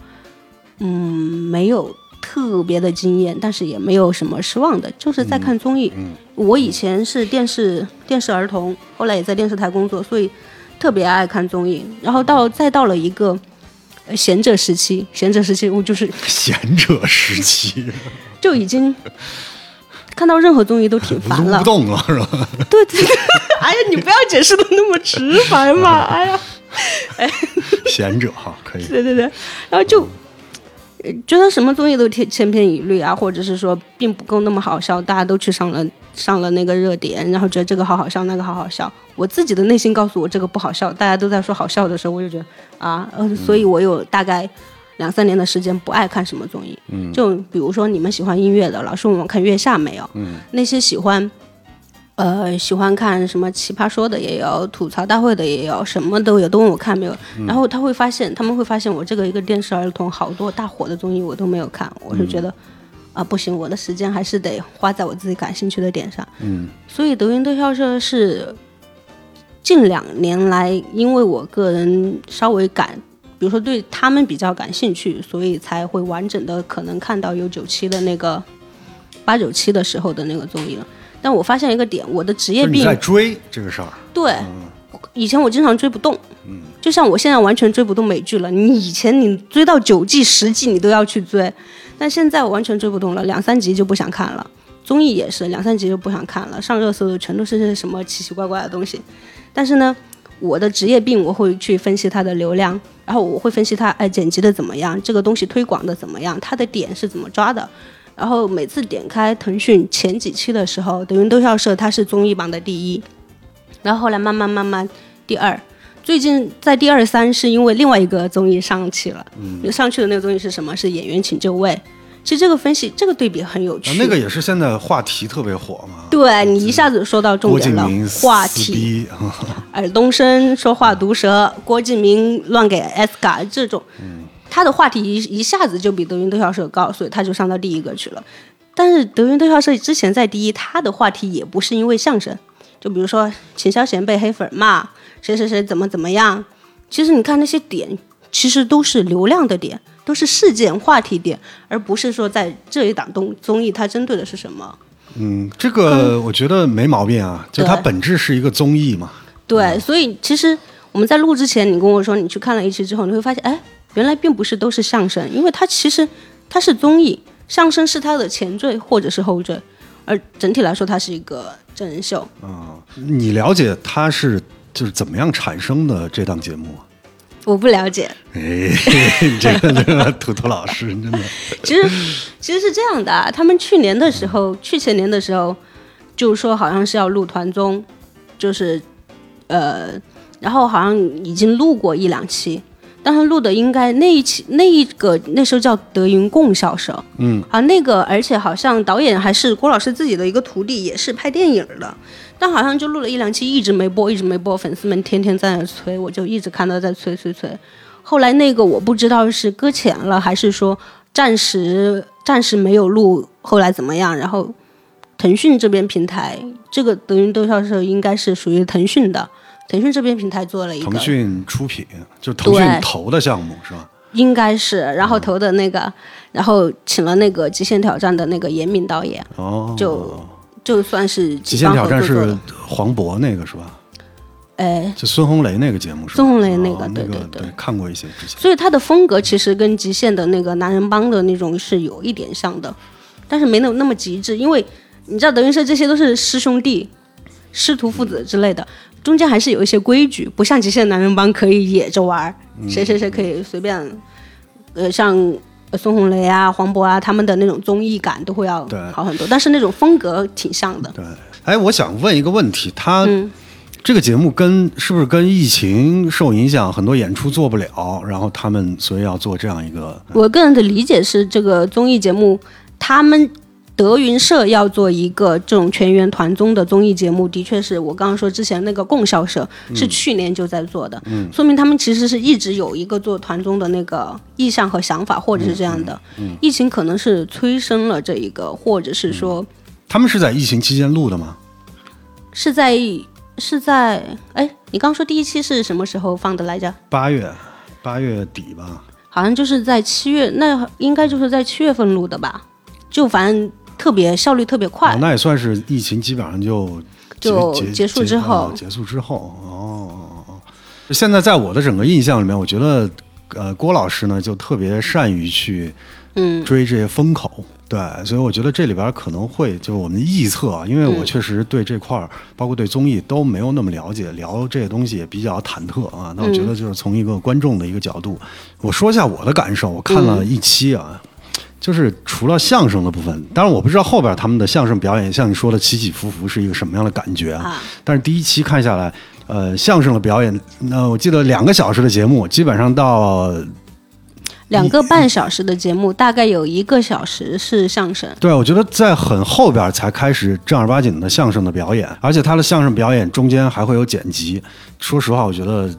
嗯，没有特别的惊艳，但是也没有什么失望的，就是在看综艺。我以前是电视电视儿童，后来也在电视台工作，所以特别爱看综艺。然后到再到了一个呃闲者时期，闲者时期我就是闲者时期，就已经看到任何综艺都挺烦了不。动了是吧？对 哎呀，你不要解释的那么直白嘛！哎呀，哎，贤者哈，可以。对对对，然后就呃觉得什么综艺都千千篇一律啊，或者是说并不够那么好笑，大家都去上了上了那个热点，然后觉得这个好好笑，那个好好笑。我自己的内心告诉我这个不好笑，大家都在说好笑的时候，我就觉得啊，呃，所以我有大概两三年的时间不爱看什么综艺。嗯，就比如说你们喜欢音乐的，老师问我看《月下》没有？嗯，那些喜欢。呃，喜欢看什么奇葩说的也有，吐槽大会的也有，什么都有，都问我看没有。然后他会发现，他们会发现我这个一个电视儿童，好多大火的综艺我都没有看。我是觉得，啊、不行，我的时间还是得花在我自己感兴趣的点上。嗯，所以德云逗笑社是近两年来，因为我个人稍微感，比如说对他们比较感兴趣，所以才会完整的可能看到有九七的那个八九七的时候的那个综艺了。但我发现一个点，我的职业病在追这个事儿，对，以前我经常追不动，就像我现在完全追不动美剧了。你以前你追到九季、十季你都要去追，但现在我完全追不动了，两三集就不想看了。综艺也是两三集就不想看了，上热搜的全都是些什么奇奇怪怪的东西。但是呢，我的职业病我会去分析它的流量，然后我会分析他哎剪辑的怎么样，这个东西推广的怎么样，他的点是怎么抓的。然后每次点开腾讯前几期的时候，抖音逗笑社它是综艺榜的第一，然后后来慢慢慢慢第二，最近在第二三是因为另外一个综艺上去了，嗯、上去的那个综艺是什么？是演员请就位。其实这个分析，这个对比很有趣。啊那个也是现在话题特别火嘛。对你一下子说到重点了，话题。尔冬升说话毒舌，郭敬明乱给 S 嘎这种，他的话题一一下子就比德云逗笑社高，所以他就上到第一个去了。但是德云逗笑社之前在第一，他的话题也不是因为相声，就比如说秦霄贤被黑粉骂，谁谁谁怎么怎么样。其实你看那些点，其实都是流量的点，都是事件话题点，而不是说在这一档综综艺它针对的是什么。嗯，这个我觉得没毛病啊，就它本质是一个综艺嘛。对，所以其实我们在录之前，你跟我说你去看了一期之后，你会发现，哎，原来并不是都是相声，因为它其实它是综艺，相声是它的前缀或者是后缀，而整体来说它是一个真人秀。啊，你了解它是就是怎么样产生的这档节目啊？我不了解，哎，这个这个图图老师真的，其实其实是这样的啊，他们去年的时候，去前年的时候，就说好像是要录团综，就是呃，然后好像已经录过一两期，但是录的应该那一期那一个那时候叫德云共销社，嗯，啊那个而且好像导演还是郭老师自己的一个徒弟，也是拍电影的。但好像就录了一两期，一直没播，一直没播，粉丝们天天在那催，我就一直看到在催催催。后来那个我不知道是搁浅了，还是说暂时暂时没有录，后来怎么样？然后腾讯这边平台，这个德云逗笑社应该是属于腾讯的，腾讯这边平台做了一个，腾讯出品，就腾讯投的项目是吧？应该是，然后投的那个，然后请了那个《极限挑战》的那个严敏导演，哦，就就算是极限挑战是黄渤那个是吧？哎，就孙红雷那个节目是吧？孙红雷那个对对对看过一些之前。所以他的风格其实跟极限的那个男人帮的那种是有一点像的，但是没有那么极致，因为你知道德云社这些都是师兄弟、师徒父子之类的，中间还是有一些规矩，不像极限男人帮可以野着玩儿，嗯谁谁谁可以随便，呃，像呃孙红雷啊、黄渤啊他们的那种综艺感都会要好很多，但是那种风格挺像的。对，哎，我想问一个问题，他、嗯这个节目跟是不是跟疫情受影响，很多演出做不了，然后他们所以要做这样一个，我个人的理解是，这个综艺节目他们。德云社要做一个这种全员团综的综艺节目，的确是我刚刚说之前那个供销社是去年就在做的，说明他们其实是一直有一个做团综的那个意向和想法，或者是这样的。疫情可能是催生了这一个，或者是说他们是在疫情期间录的吗？是在是在哎，你刚说第一期是什么时候放的来着？八月，八月底吧。好像就是在七月，那应该就是在七月份录的吧？就反正特别效率特别快哦，，那也算是疫情基本上就就结结束之后哦结束之后，哦哦哦。现在在我的整个印象里面，我觉得呃郭老师呢就特别善于去嗯追这些风口。对，所以我觉得这里边可能会就是我们臆测啊，因为我确实对这块儿，包括对综艺都没有那么了解，聊这些东西也比较忐忑啊。那我觉得就是从一个观众的一个角度，我说一下我的感受。我看了一期啊，就是除了相声的部分，当然我不知道后边他们的相声表演，像你说的起起伏伏是一个什么样的感觉啊。啊，但是第一期看下来，呃，相声的表演，那我记得两个小时的节目，基本上到两个半小时的节目，大概有一个小时是相声。对，我觉得在很后边才开始正儿八经的相声的表演，而且他的相声表演中间还会有剪辑。说实话，我觉得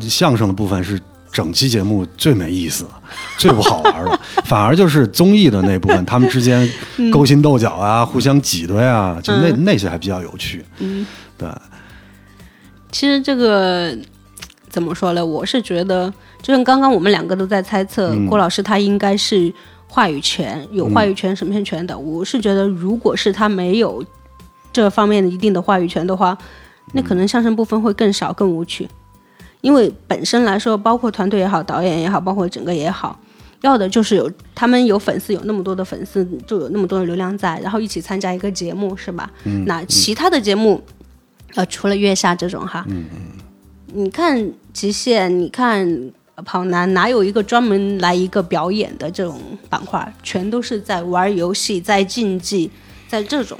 相声的部分是整期节目最没意思、最不好玩的，反而就是综艺的那部分，他们之间勾心斗角啊、互相挤兑啊，就那、那些还比较有趣。嗯，对，其实这个怎么说呢？我是觉得，就像刚刚我们两个都在猜测，嗯郭老师他应该是话语权有话语权、审片权的。我是觉得，如果是他没有这方面的一定的话语权的话，那可能相声部分会更少、更无趣。因为本身来说，包括团队也好，导演也好，包括整个也好，要的就是有他们有粉丝，有那么多的粉丝，就有那么多的流量在，然后一起参加一个节目，是吧？那其他的节目，呃，除了月下这种哈，你看极限，你看跑男，哪有一个专门来一个表演的这种板块？全都是在玩游戏，在竞技，在这种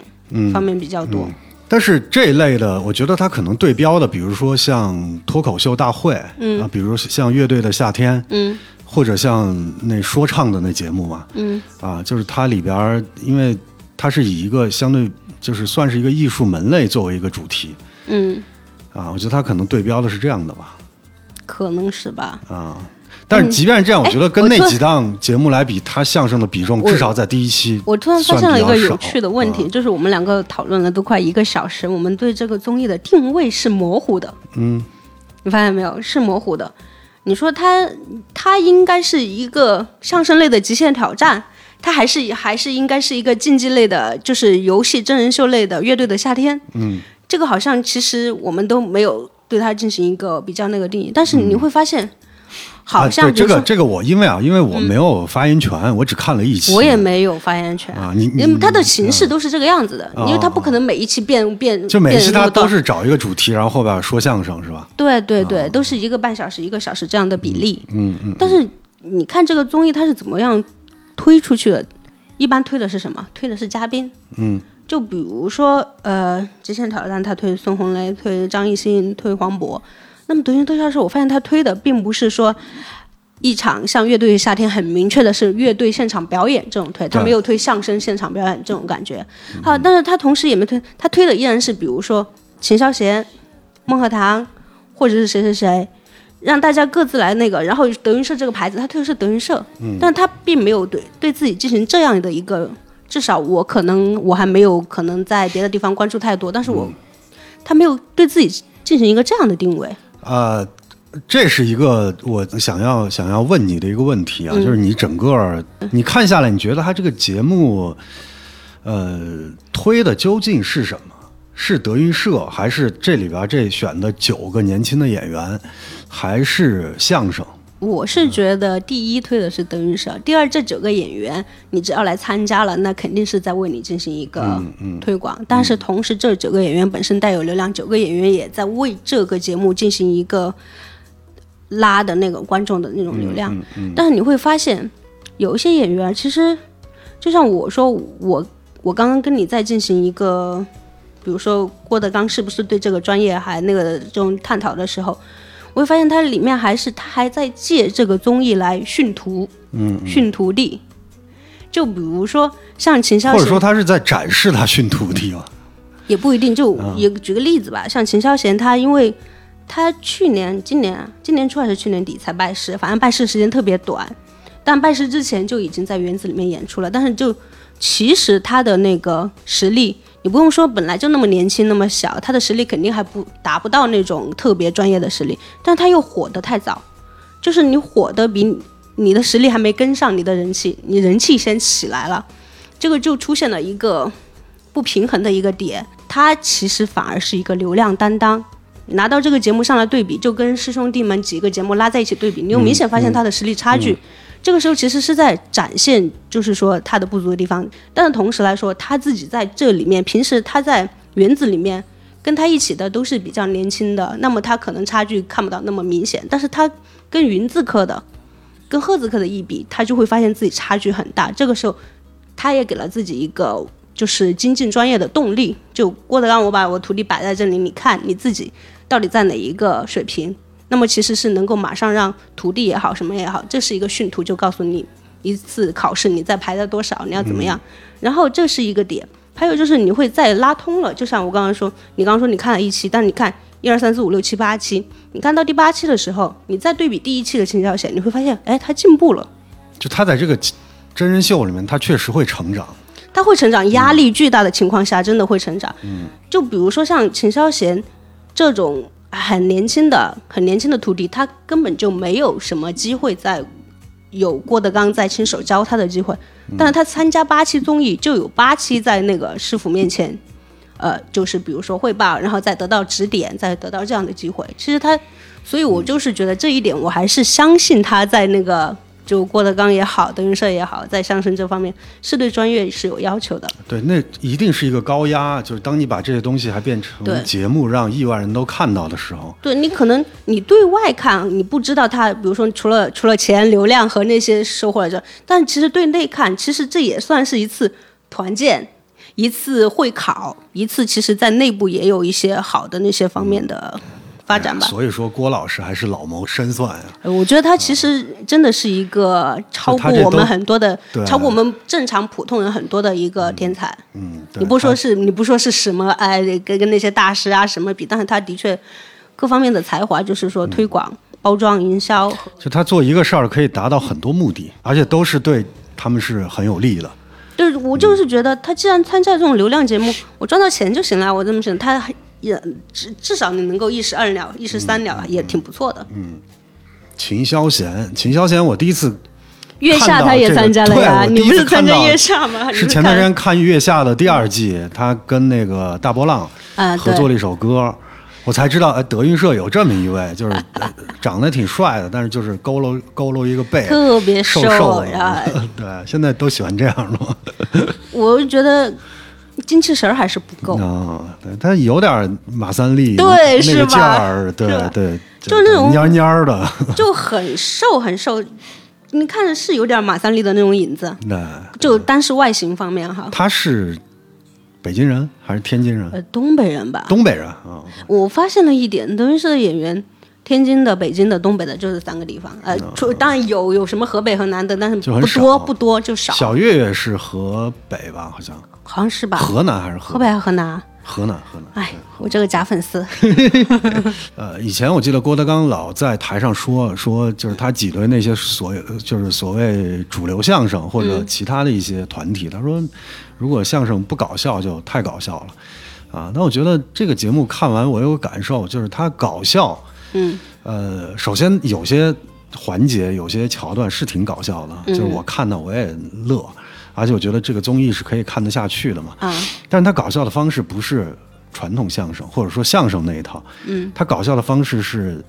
方面比较多。但是这一类的，我觉得它可能对标的，比如说像脱口秀大会，嗯。啊，比如像乐队的夏天，嗯。或者像那说唱的那节目嘛，嗯。啊，就是它里边儿，因为它是以一个相对就是算是一个艺术门类作为一个主题嗯，啊，我觉得它可能对标的是这样的吧，可能是吧。啊。但是即便是这样，我觉得跟那几档节目来比，它相声的比重至少在第一期我突然发现了一个有趣的问题，啊就是我们两个讨论了都快一个小时，我们对这个综艺的定位是模糊的。嗯，你发现没有？是模糊的。你说它它应该是一个相声类的极限挑战，它还是还是应该是一个竞技类的，就是游戏真人秀类的乐队的夏天。嗯，这个好像其实我们都没有对它进行一个比较那个定义，但是你会发现，好像这个这个我因为啊，因为我没有发言权，我只看了一期，我也没有发言权啊你你因为它的形式都是这个样子的，啊因为它不可能每一期变变就每一期它都是找一个主题，然后后边说相声是吧？对对对，都是一个半小时一个小时这样的比例。嗯嗯，但是你看这个综艺它是怎么样推出去的？一般推的是什么？推的是嘉宾。嗯，就比如说呃，《极限挑战》他推孙红雷，推张艺兴，推黄渤。那么德云特效是我发现他推的并不是说一场像乐队夏天很明确的是乐队现场表演这种推，他没有推相声现场表演这种感觉。好，但是他同时也没推，他推的依然是比如说秦霄贤、孟鹤堂，或者是谁谁谁。让大家各自来那个，然后德云社这个牌子，他推的是德云社，但他并没有对对自己进行这样的一个，至少我可能我还没有可能在别的地方关注太多，但是我、他没有对自己进行一个这样的定位，呃，这是一个我想要想要问你的一个问题啊，嗯就是你整个儿你看下来，你觉得他这个节目，呃，推的究竟是什么？是德云社，还是这里边这选的九个年轻的演员，还是相声？我是觉得第一推的是德云社，第二这九个演员你只要来参加了，那肯定是在为你进行一个推广。但是同时这九个演员本身带有流量，九个演员也在为这个节目进行一个拉的那个观众的那种流量。但是你会发现，有一些演员其实就像我说，我我刚刚跟你在进行一个，比如说郭德纲是不是对这个专业还那个这种探讨的时候。我会发现他里面还是他还在借这个综艺来训徒，嗯，训徒弟。就比如说像秦霄贤，或者说他是在展示他训徒弟嘛？也不一定。就也举个例子吧，像秦霄贤，他因为他去年、今年、今年初还是去年底才拜师，反正拜师时间特别短，但拜师之前就已经在园子里面演出了。但是就其实他的那个实力。你不用说，本来就那么年轻那么小，他的实力肯定还不达不到那种特别专业的实力，但他又火得太早，就是你火的比你的实力还没跟上你的人气，你人气先起来了，这个就出现了一个不平衡的一个点，他其实反而是一个流量担当，拿到这个节目上来对比，就跟师兄弟们几个节目拉在一起对比，你又明显发现他的实力差距。这个时候其实是在展现，就是说他的不足的地方，但是同时来说，他自己在这里面，平时他在园子里面跟他一起的都是比较年轻的，那么他可能差距看不到那么明显，但是他跟云字科的、跟鹤字科的一比，他就会发现自己差距很大。这个时候，他也给了自己一个就是精进专业的动力。就郭德纲，我把我徒弟摆在这里，你看你自己到底在哪一个水平？那么其实是能够马上让徒弟也好，什么也好，这是一个训徒，就告诉你一次考试你再排在多少，你要怎么样。然后这是一个点，还有就是你会再拉通了，就像我刚刚说，你刚刚说你看了一期，但你看一二三四五六七八期，你看到第八期的时候，你再对比第一期的秦霄贤，你会发现，哎，他进步了。就他在这个真人秀里面，他确实会成长。他会成长，压力巨大的情况下，真的会成长。嗯，就比如说像秦霄贤这种。很年轻的、很年轻的徒弟，他根本就没有什么机会在有郭德纲在亲手教他的机会。但是他参加八期综艺，就有八期在那个师傅面前，呃，就是比如说汇报，然后再得到指点，再得到这样的机会。其实他，所以我就是觉得这一点，我还是相信他在那个。就郭德纲也好，德云社也好，在相声这方面是对专业是有要求的。对，那一定是一个高压，就是当你把这些东西还变成节目，让亿万人都看到的时候。对你可能你对外看你不知道他，比如说除了除了钱、流量和那些收获来着，但其实对内看，其实这也算是一次团建，一次会考，一次其实在内部也有一些好的那些方面的。发展吧，所以说郭老师还是老谋深算呀。我觉得他其实真的是一个超过我们很多的，超过我们正常普通人很多的一个天才。嗯，你不说是你不说是什么哎，跟跟那些大师啊什么比，但是他的确各方面的才华，就是说推广、包装、营销，就他做一个事儿可以达到很多目的，而且都是对他们是很有利的。对，我就是觉得他既然参加这种流量节目，我赚到钱就行了，我这么想，他还。也至至少你能够一石二鸟，一石三鸟，也挺不错的。嗯，秦霄贤，秦霄贤，我第一次月下他也参加了呀，你不是参加月下吗？是前段时间看月下的第二季，他跟那个大波浪合作了一首歌，我才知道，哎，德云社有这么一位，就是 长得挺帅的，但是就是佝偻佝偻一个背，特别瘦瘦的。对，现在都喜欢这样的。我觉得。精气神儿还是不够啊，对他有点马三立对那个劲儿，对对，就是那种蔫蔫的，就很瘦很瘦，你看着是有点马三立的那种影子，那，就单是外形方面哈。他是北京人还是天津人？呃，东北人吧。东北人啊。我发现了一点，德云社的演员，天津的、北京的、东北的，就是三个地方。呃，除当然有有什么河北、和南的，但是不多不多，就少。小岳岳是河北吧？好像。好像是吧？河南还是河河北河南？河南，河南。哎，我这个假粉丝。呃，以前我记得郭德纲老在台上说说，就是他挤兑那些所有就是所谓主流相声或者其他的一些团体。他说，如果相声不搞笑，就太搞笑了啊。那我觉得这个节目看完，我有个感受，就是他搞笑。嗯。呃，首先有些环节、有些桥段是挺搞笑的，就是我看到我也乐。而且我觉得这个综艺是可以看得下去的嘛，啊，但是他搞笑的方式不是传统相声或者说相声那一套，嗯，他搞笑的方式是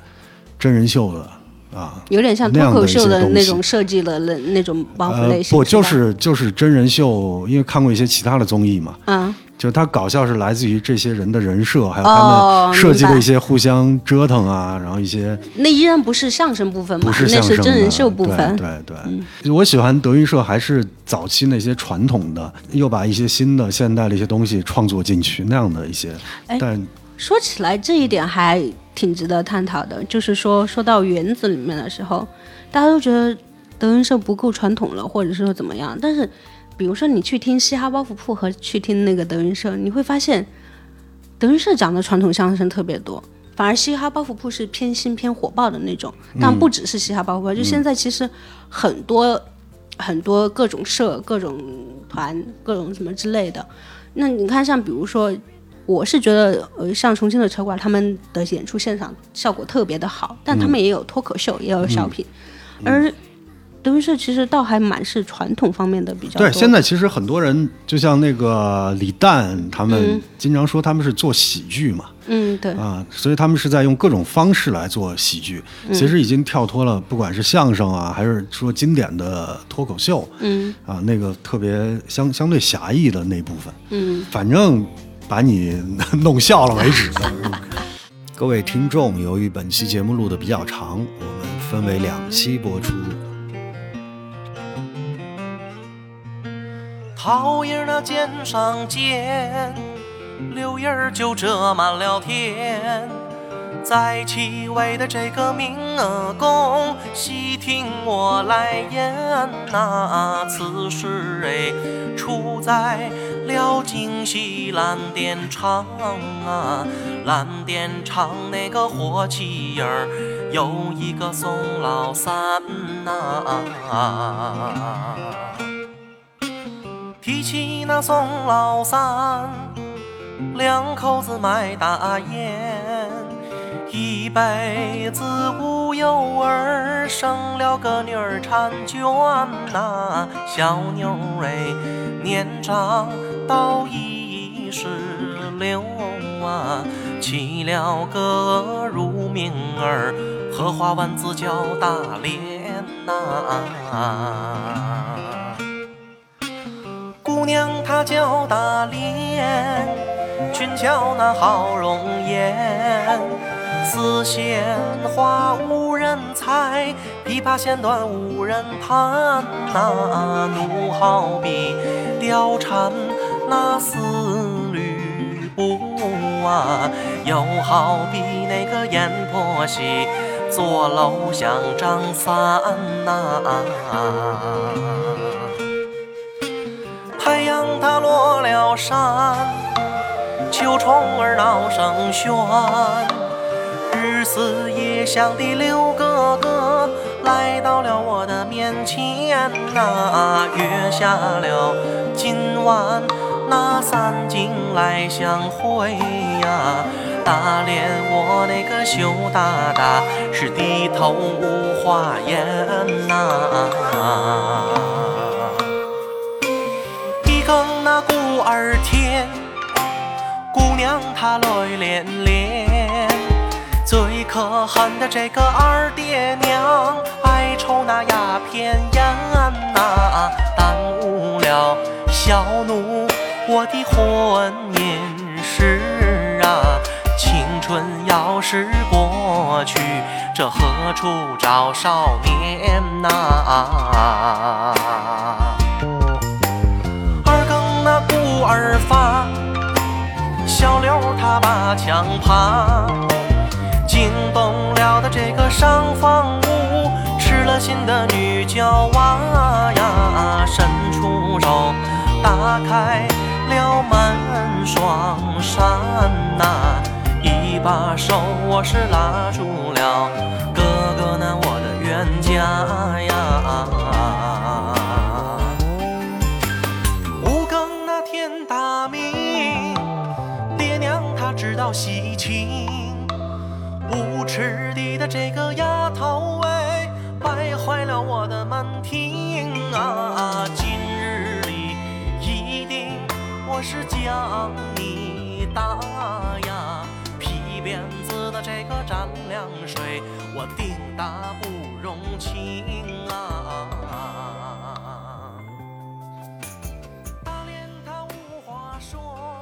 真人秀的啊。有点像脱口秀的那种设计的那那种包袱呃类，型。不，就是就是真人秀，因为看过一些其他的综艺嘛，嗯，就它搞笑是来自于这些人的人设，还有哦他们设计的一些互相折腾啊，然后一些那依然不是相声部分嘛，不是那相声的是真人秀部分。嗯对对对，我喜欢德云社还是早期那些传统的，又把一些新的现代的一些东西创作进去那样的一些，哎但说起来这一点还挺值得探讨的，就是说说到园子里面的时候，大家都觉得德云社不够传统了，或者是说怎么样。但是，比如说你去听嘻哈包袱铺和去听那个德云社，你会发现德云社讲的传统相声特别多。反而嘻哈包袱铺是偏新偏火爆的那种，但不只是嘻哈包袱铺，就现在其实很多很多各种社、各种团、各种什么之类的。那你看，像比如说我是觉得，呃，像重庆的车管他们的演出现场效果特别的好，但他们也有脱口秀，也有小品，而德云社其实倒还蛮是传统方面的比较多。对，现在其实很多人就像那个李诞他们嗯经常说他们是做喜剧嘛，嗯，对，啊，所以他们是在用各种方式来做喜剧，嗯其实已经跳脱了，不管是相声啊，还是说经典的脱口秀，嗯啊，那个特别相相对狭义的那部分，嗯，反正把你 弄笑了为止。各位听众，由于本期节目录的比较长，我们分为两期播出。桃叶那肩上尖，柳叶儿就遮满了天。在七位的这个明额公，细听我来言呐、此事哎，出在了京西蓝靛厂啊，蓝靛厂那个火器营有一个宋老三呐、提起那宋老三，两口子卖大烟，一辈子无有儿，生了个女儿婵娟呐、小妞儿哎，年长到一十六啊，起了个乳名儿，荷花丸子叫大莲呐、姑娘她叫大莲，俊俏那好容颜，丝线花无人采，琵琶弦断无人弹呐、奴好比貂蝉那丝吕布啊，又好比那个阎婆惜坐楼想张三呐、它落了山，秋虫儿闹声喧，日思夜想的刘哥哥来到了我的面前呐、约下了今晚那三更来相会呀、大连我那个羞答答是低头无话言呐、那鼓儿天，姑娘她泪涟涟。最可恨的这个二爹娘，爱抽那鸦片烟呐、耽误了小奴我的婚姻事啊。青春要是过去，这何处找少年呐、儿发，小刘他把枪爬，惊动了的这个上房屋，吃了心的女娇娃呀，伸出手打开了门双扇呐、一把手我是拉住了哥哥那我的冤家呀。要喜庆。无耻地的这个丫头哎，败坏了我的门庭啊！今日里一定我是将你打呀，皮鞭子的这个蘸凉水，我定打不容情啊！大脸他无话说。